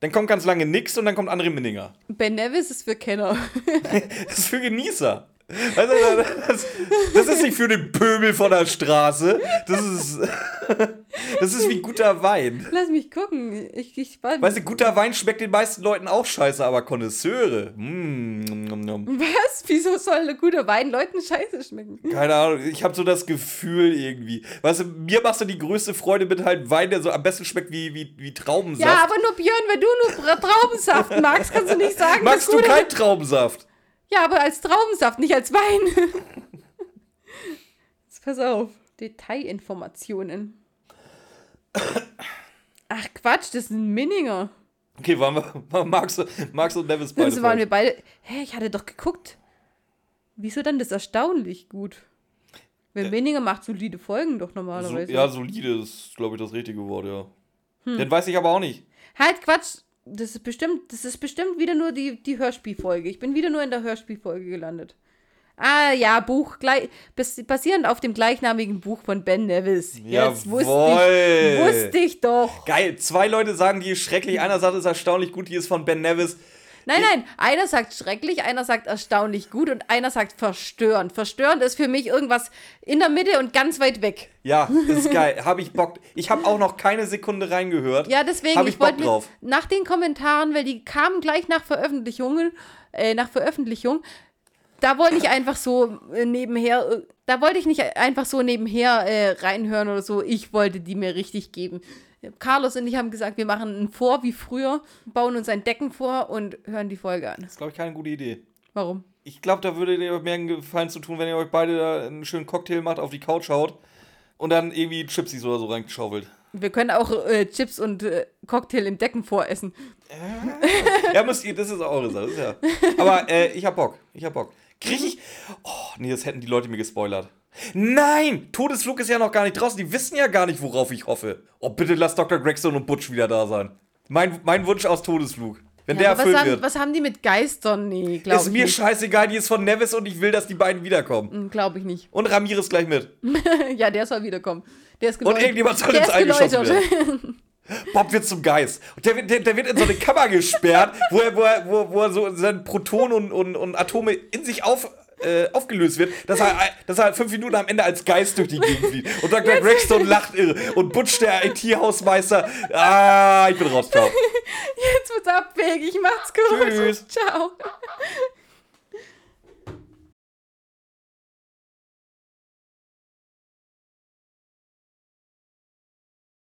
dann kommt ganz lange nix und dann kommt André Minninger. ben Nevis ist für Kenner. Das ist für Genießer. Also, das, das ist nicht für den Pöbel von der Straße. Das ist, das ist wie guter Wein. Lass mich gucken. Ich, ich weiß, Weißt du, guter Wein schmeckt den meisten Leuten auch scheiße, aber Konnoisseure. Mm, nom, nom. Was? Wieso soll ein guter Wein Leuten scheiße schmecken? Keine Ahnung, ich habe so das Gefühl irgendwie. Weißt du, mir machst du die größte Freude mit halt Wein, der so am besten schmeckt wie, wie, wie Traubensaft. Ja, aber nur Björn, wenn du nur Traubensaft magst, kannst du nicht sagen, Magst dass du keinen Traubensaft? Ja, aber als Traubensaft, nicht als Wein. Jetzt pass auf. Detailinformationen. Ach Quatsch, das sind Minninger. Okay, waren wir, Max, Max und Nevis beide. Also waren wir beide. Hä, ich hatte doch geguckt. Wieso dann das erstaunlich gut? Weil Minninger macht solide Folgen doch so, normalerweise. ja, solide ist, glaube ich, das richtige Wort, ja. Hm. Den weiß ich aber auch nicht. Halt Quatsch. Das ist bestimmt, das ist bestimmt wieder nur die, die Hörspielfolge. Ich bin wieder nur in der Hörspielfolge gelandet. Ah ja, Buch, gleich, bas- basierend auf dem gleichnamigen Buch von Ben Nevis. Jetzt wusste ich, wusste ich doch. Geil, zwei Leute sagen, die ist schrecklich. Einer sagt, es ist erstaunlich gut, die ist von Ben Nevis. Nein, nein, einer sagt schrecklich, einer sagt erstaunlich gut und einer sagt verstörend. Verstörend ist für mich irgendwas in der Mitte und ganz weit weg. Ja, ist geil. Habe ich Bock. Ich habe auch noch keine Sekunde reingehört. Ja, deswegen, Hab ich ich wollte nach den Kommentaren, weil die kamen gleich nach Veröffentlichungen, äh, nach Veröffentlichung, da wollte ich einfach so äh, nebenher, äh, da wollte ich nicht einfach so nebenher äh, reinhören oder so. Ich wollte die mir richtig geben. Carlos und ich haben gesagt, wir machen ein Vor wie früher, bauen uns ein Decken vor und hören die Folge an. Das ist, glaube ich, keine gute Idee. Warum? Ich glaube, da würde ihr mehr einen Gefallen zu tun, wenn ihr euch beide da einen schönen Cocktail macht, auf die Couch haut und dann irgendwie Chipsies oder so reingeschaufelt. Wir können auch äh, Chips und äh, Cocktail im Decken voressen. Ja, müsst ihr, das ist eure Sache. Ja. Aber äh, ich hab Bock. Ich hab Bock. Krieg ich. Oh, nee, das hätten die Leute mir gespoilert. Nein! Todesflug ist ja noch gar nicht draußen. Die wissen ja gar nicht, worauf ich hoffe. Oh, bitte lass Dr. Gregson und Butch wieder da sein. Mein, mein Wunsch aus Todesflug. Wenn der aber was erfüllt haben, wird. was haben die mit Geistern? Nee, glaube Ist ich mir nicht. scheißegal, die ist von Nevis und ich will, dass die beiden wiederkommen. Glaube ich nicht. Und Ramirez gleich mit. ja, der soll wiederkommen. Der ist Und geläutert. irgendjemand soll der ins ist eingeschossen geläutert. werden. Bob wird zum Geist. Und der, wird- der, der wird in so eine Kammer gesperrt, wo er, wo er, wo, wo er so seine Protonen und, und, und Atome in sich auf, äh, aufgelöst wird, dass er, dass er fünf Minuten am Ende als Geist durch die Gegend fliegt. Und Dr. Gregstone lacht irre. Und Butch, der IT-Hausmeister, ah, ich bin raus, ciao. Jetzt wird's abwegig. Macht's gut. Tschüss. Ciao.